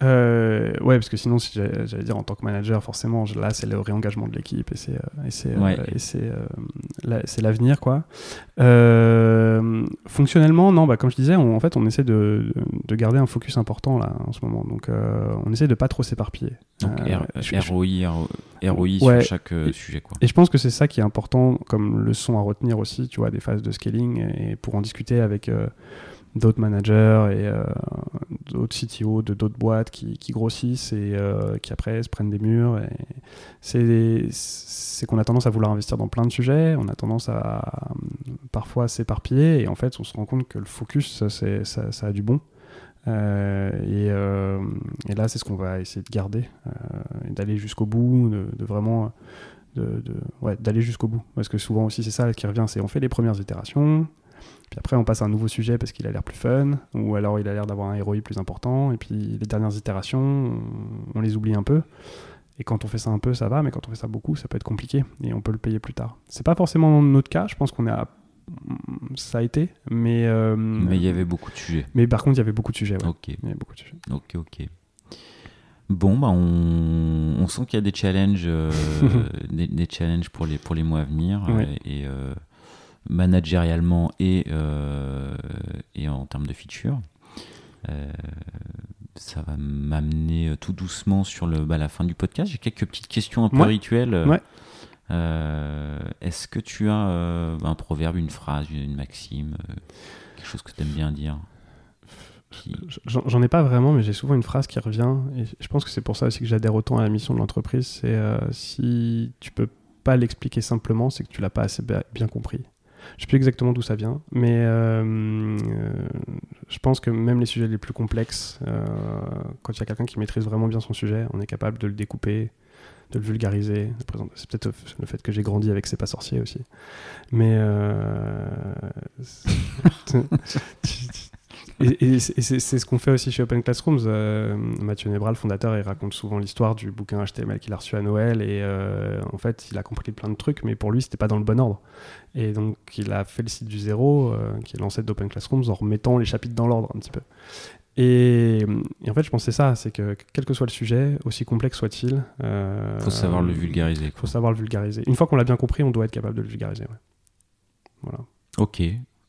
Euh, ouais, parce que sinon, si j'allais dire en tant que manager, forcément, là, c'est le réengagement de l'équipe et c'est euh, c'est euh, c'est l'avenir, quoi. fonctionnellement, non, bah, comme je disais, en fait, on essaie de, de, garder un focus important là en ce moment. Donc, on essaie de pas trop s'éparpiller. Donc, ROI, ROI sur chaque sujet, quoi. Et je pense que c'est ça qui est important comme leçon à retenir aussi, tu vois, des phases de scaling et pour en discuter avec d'autres managers et euh, d'autres CTO de d'autres boîtes qui, qui, grossissent et euh, qui après se prennent des murs. C'est qu'on a tendance à vouloir investir dans plein de sujets, on a tendance à parfois s'éparpiller et en fait on se rend compte que le focus ça, ça, a du bon. Euh, et, et, là c'est ce qu'on va essayer de garder, d'aller jusqu'au bout, de vraiment de, de ouais, d'aller jusqu'au bout. Parce que souvent aussi c'est ça qui revient, c'est on fait les premières itérations, puis après, on passe à un nouveau sujet parce qu'il a l'air plus fun, ou alors il a l'air d'avoir un ROI plus important. Et puis les dernières itérations, on, les oublie un peu. Et quand on fait ça un peu, ça va, mais quand on fait ça beaucoup, ça peut être compliqué et on peut le payer plus tard. C'est pas forcément notre cas, je pense qu'on est à... Ça a été, mais. Euh, mais il y avait beaucoup de sujets. Mais par contre, il y avait beaucoup de sujets. Ok. Il y avait beaucoup de sujets. Ok, ok. Bon, bah on, on sent qu'il y a des challenges, euh, des, challenges pour les, pour les mois à venir. Et, euh, managérialement et, euh, et en termes de features. Euh, ça va m'amener euh, tout doucement sur le, bah, la fin du podcast. J'ai quelques petites questions un peu rituelles. Est-ce que tu as un proverbe, une phrase, une maxime, quelque chose que tu aimes bien dire J'en ai pas vraiment, mais j'ai souvent une phrase qui revient. Et je pense que c'est pour ça aussi que j'adhère autant à la mission de l'entreprise. C'est si tu peux pas l'expliquer simplement, c'est que tu l'as pas assez bien compris. Je sais plus exactement d'où ça vient, mais euh, euh, je pense que même les sujets les plus complexes, euh, quand il y a quelqu'un qui maîtrise vraiment bien son sujet, on est capable de le découper, de le vulgariser. C'est peut-être le fait que j'ai grandi avec C'est pas sorcier aussi. Mais et, c'est ce qu'on fait aussi chez Open Classrooms. Euh, Mathieu Nebra, le fondateur, il raconte souvent l'histoire du bouquin HTML qu'il a reçu à Noël. Et euh, en fait, il a compris plein de trucs, mais pour lui, c'était pas dans le bon ordre. Et donc, il a fait le site du zéro, euh, qui est l'ancêtre d'Open Classrooms, en remettant les chapitres dans l'ordre un petit peu. Et, en fait, je pensais ça, c'est que quel que soit le sujet, aussi complexe soit-il, il faut savoir le vulgariser. Il faut savoir le vulgariser. Une fois qu'on l'a bien compris, on doit être capable de le vulgariser. Voilà. Ok,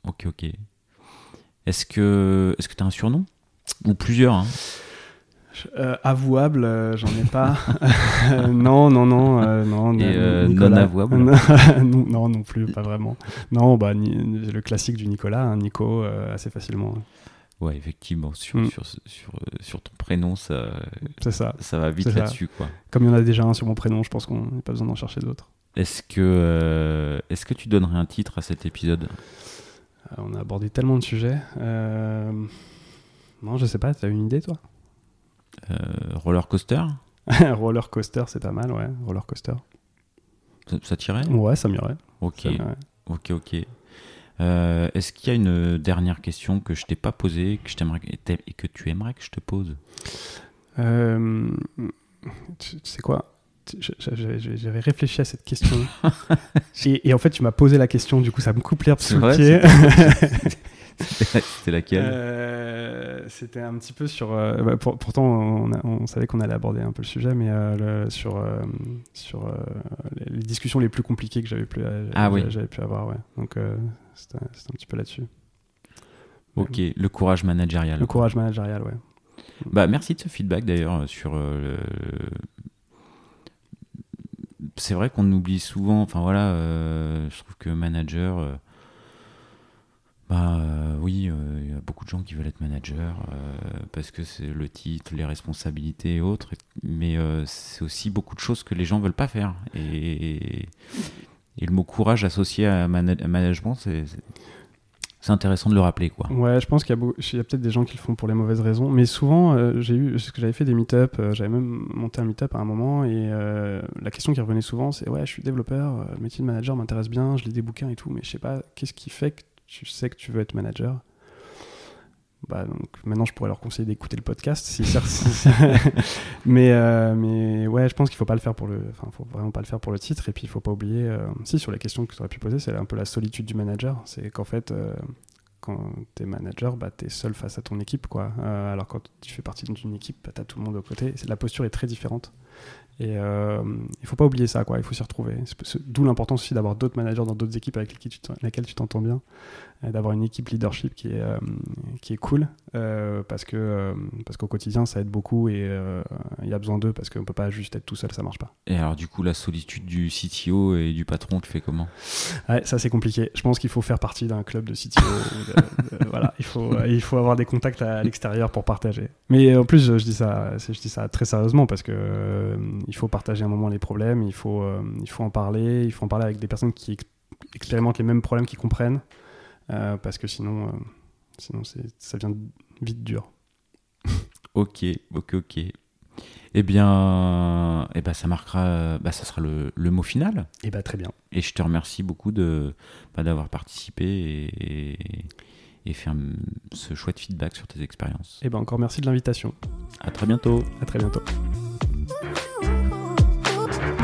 ok, ok. Est-ce que est-ce que tu as un surnom? Ou plusieurs hein? Euh, avouable, euh, j'en ai pas. non, non, non, euh, non. Et euh, Nicolas- non avouable? Non, non, non plus, pas vraiment. Non, bah ni- le classique du Nicolas, hein, Nico, euh, assez facilement. Ouais, effectivement, sur, Mm. sur, sur, euh, sur ton prénom, ça, ça. ça va vite là-dessus, quoi. Comme il y en a déjà un sur mon prénom, je pense qu'on n'a pas besoin d'en chercher d'autres. Est-ce que, euh, est-ce que tu donnerais un titre à cet épisode? Euh, on a abordé tellement de sujets. Euh, Non, je sais pas, t'as une idée toi? Euh, Roller coaster? Roller coaster, c'est pas mal, ouais. Roller coaster. Ça, ça t'irait? Ouais, ça m'irait. Ok, ça m'irait. ok, ok. Euh, est-ce qu'il y a une dernière question que je t'ai pas posée que je t'aimerais et que tu aimerais que je te pose? Euh, tu, sais quoi? J'avais réfléchi à cette question. et, et en fait, tu m'as posé la question, du coup, ça me coupe l'herbe sous le pied. C'était laquelle? Euh, C'était un petit peu sur. euh, bah, pour- pourtant, on, a- on savait qu'on allait aborder un peu le sujet, mais euh, le- sur, sur les, discussions les plus compliquées que j'avais pu, Ah oui. pu avoir. Ouais. Donc, c'était un petit peu là-dessus. Ok, le courage managérial. Le courage managérial, ouais. Bah, merci de ce feedback d'ailleurs sur le- C'est vrai qu'on oublie souvent. Enfin voilà, euh, je trouve que manager. euh, bah euh, oui, il y a beaucoup de gens qui veulent être manager parce que c'est le titre, les responsabilités et autres. Mais c'est aussi beaucoup de choses que les gens veulent pas faire. Et, le mot courage associé à management, c'est c'est- intéressant de le rappeler quoi. Ouais, je pense qu'il y a, peut-être des gens qui le font pour les mauvaises raisons, mais souvent, euh, j'ai eu, parce que j'avais fait des meet-up, euh, j'avais même monté un meet-up à un moment, et euh, la question qui revenait souvent, c'est ouais, je suis développeur, le métier de manager m'intéresse bien, je lis des bouquins et tout, mais je sais pas, qu'est-ce qui fait que tu sais que tu veux être manager? Bah, donc maintenant je pourrais leur conseiller d'écouter le podcast si ça- mais euh, mais ouais je pense qu'il faut pas le faire pour le enfin faut vraiment pas le faire pour le titre et puis il faut pas oublier euh, si sur les questions que tu aurais pu poser c'est un peu la solitude du manager c'est qu'en fait euh, quand tu es manager, bah, tu es seul face à ton équipe. Quoi. Alors quand tu fais partie d'une équipe, bah, tu as tout le monde aux côtés. La posture est très différente. Et euh, il faut pas oublier ça, quoi. il faut s'y retrouver. D'où l'importance aussi d'avoir d'autres managers dans d'autres équipes avec lesquelles tu t'entends bien, d'avoir une équipe leadership qui est, euh, qui est cool, euh, parce que euh, parce qu'au quotidien, ça aide beaucoup et euh, il y a besoin d'eux, parce qu'on peut pas juste être tout seul, ça marche pas. Et alors du coup, la solitude du CTO et du patron, tu fais comment? Ouais, ça c'est compliqué. Je pense qu'il faut faire partie d'un club de CTO. ou de- de- voilà, il faut, euh, il faut avoir des contacts à l'extérieur pour partager. Mais en plus, je, dis ça, je dis ça très sérieusement parce que euh, il faut partager un moment les problèmes, il faut, euh, il faut en parler, il faut en parler avec des personnes qui ex- expérimentent les mêmes problèmes, qui comprennent, euh, parce que sinon, euh, sinon ça devient vite dur. Ok, ok, ok. Eh bien, eh ben, ça marquera, bah, ça sera le, le mot final. Et bah très bien. Et je te remercie beaucoup de bah, d'avoir participé et, et, et fait un- ce chouette feedback sur tes expériences. Et ben encore merci de l'invitation. À très bientôt. À très bientôt.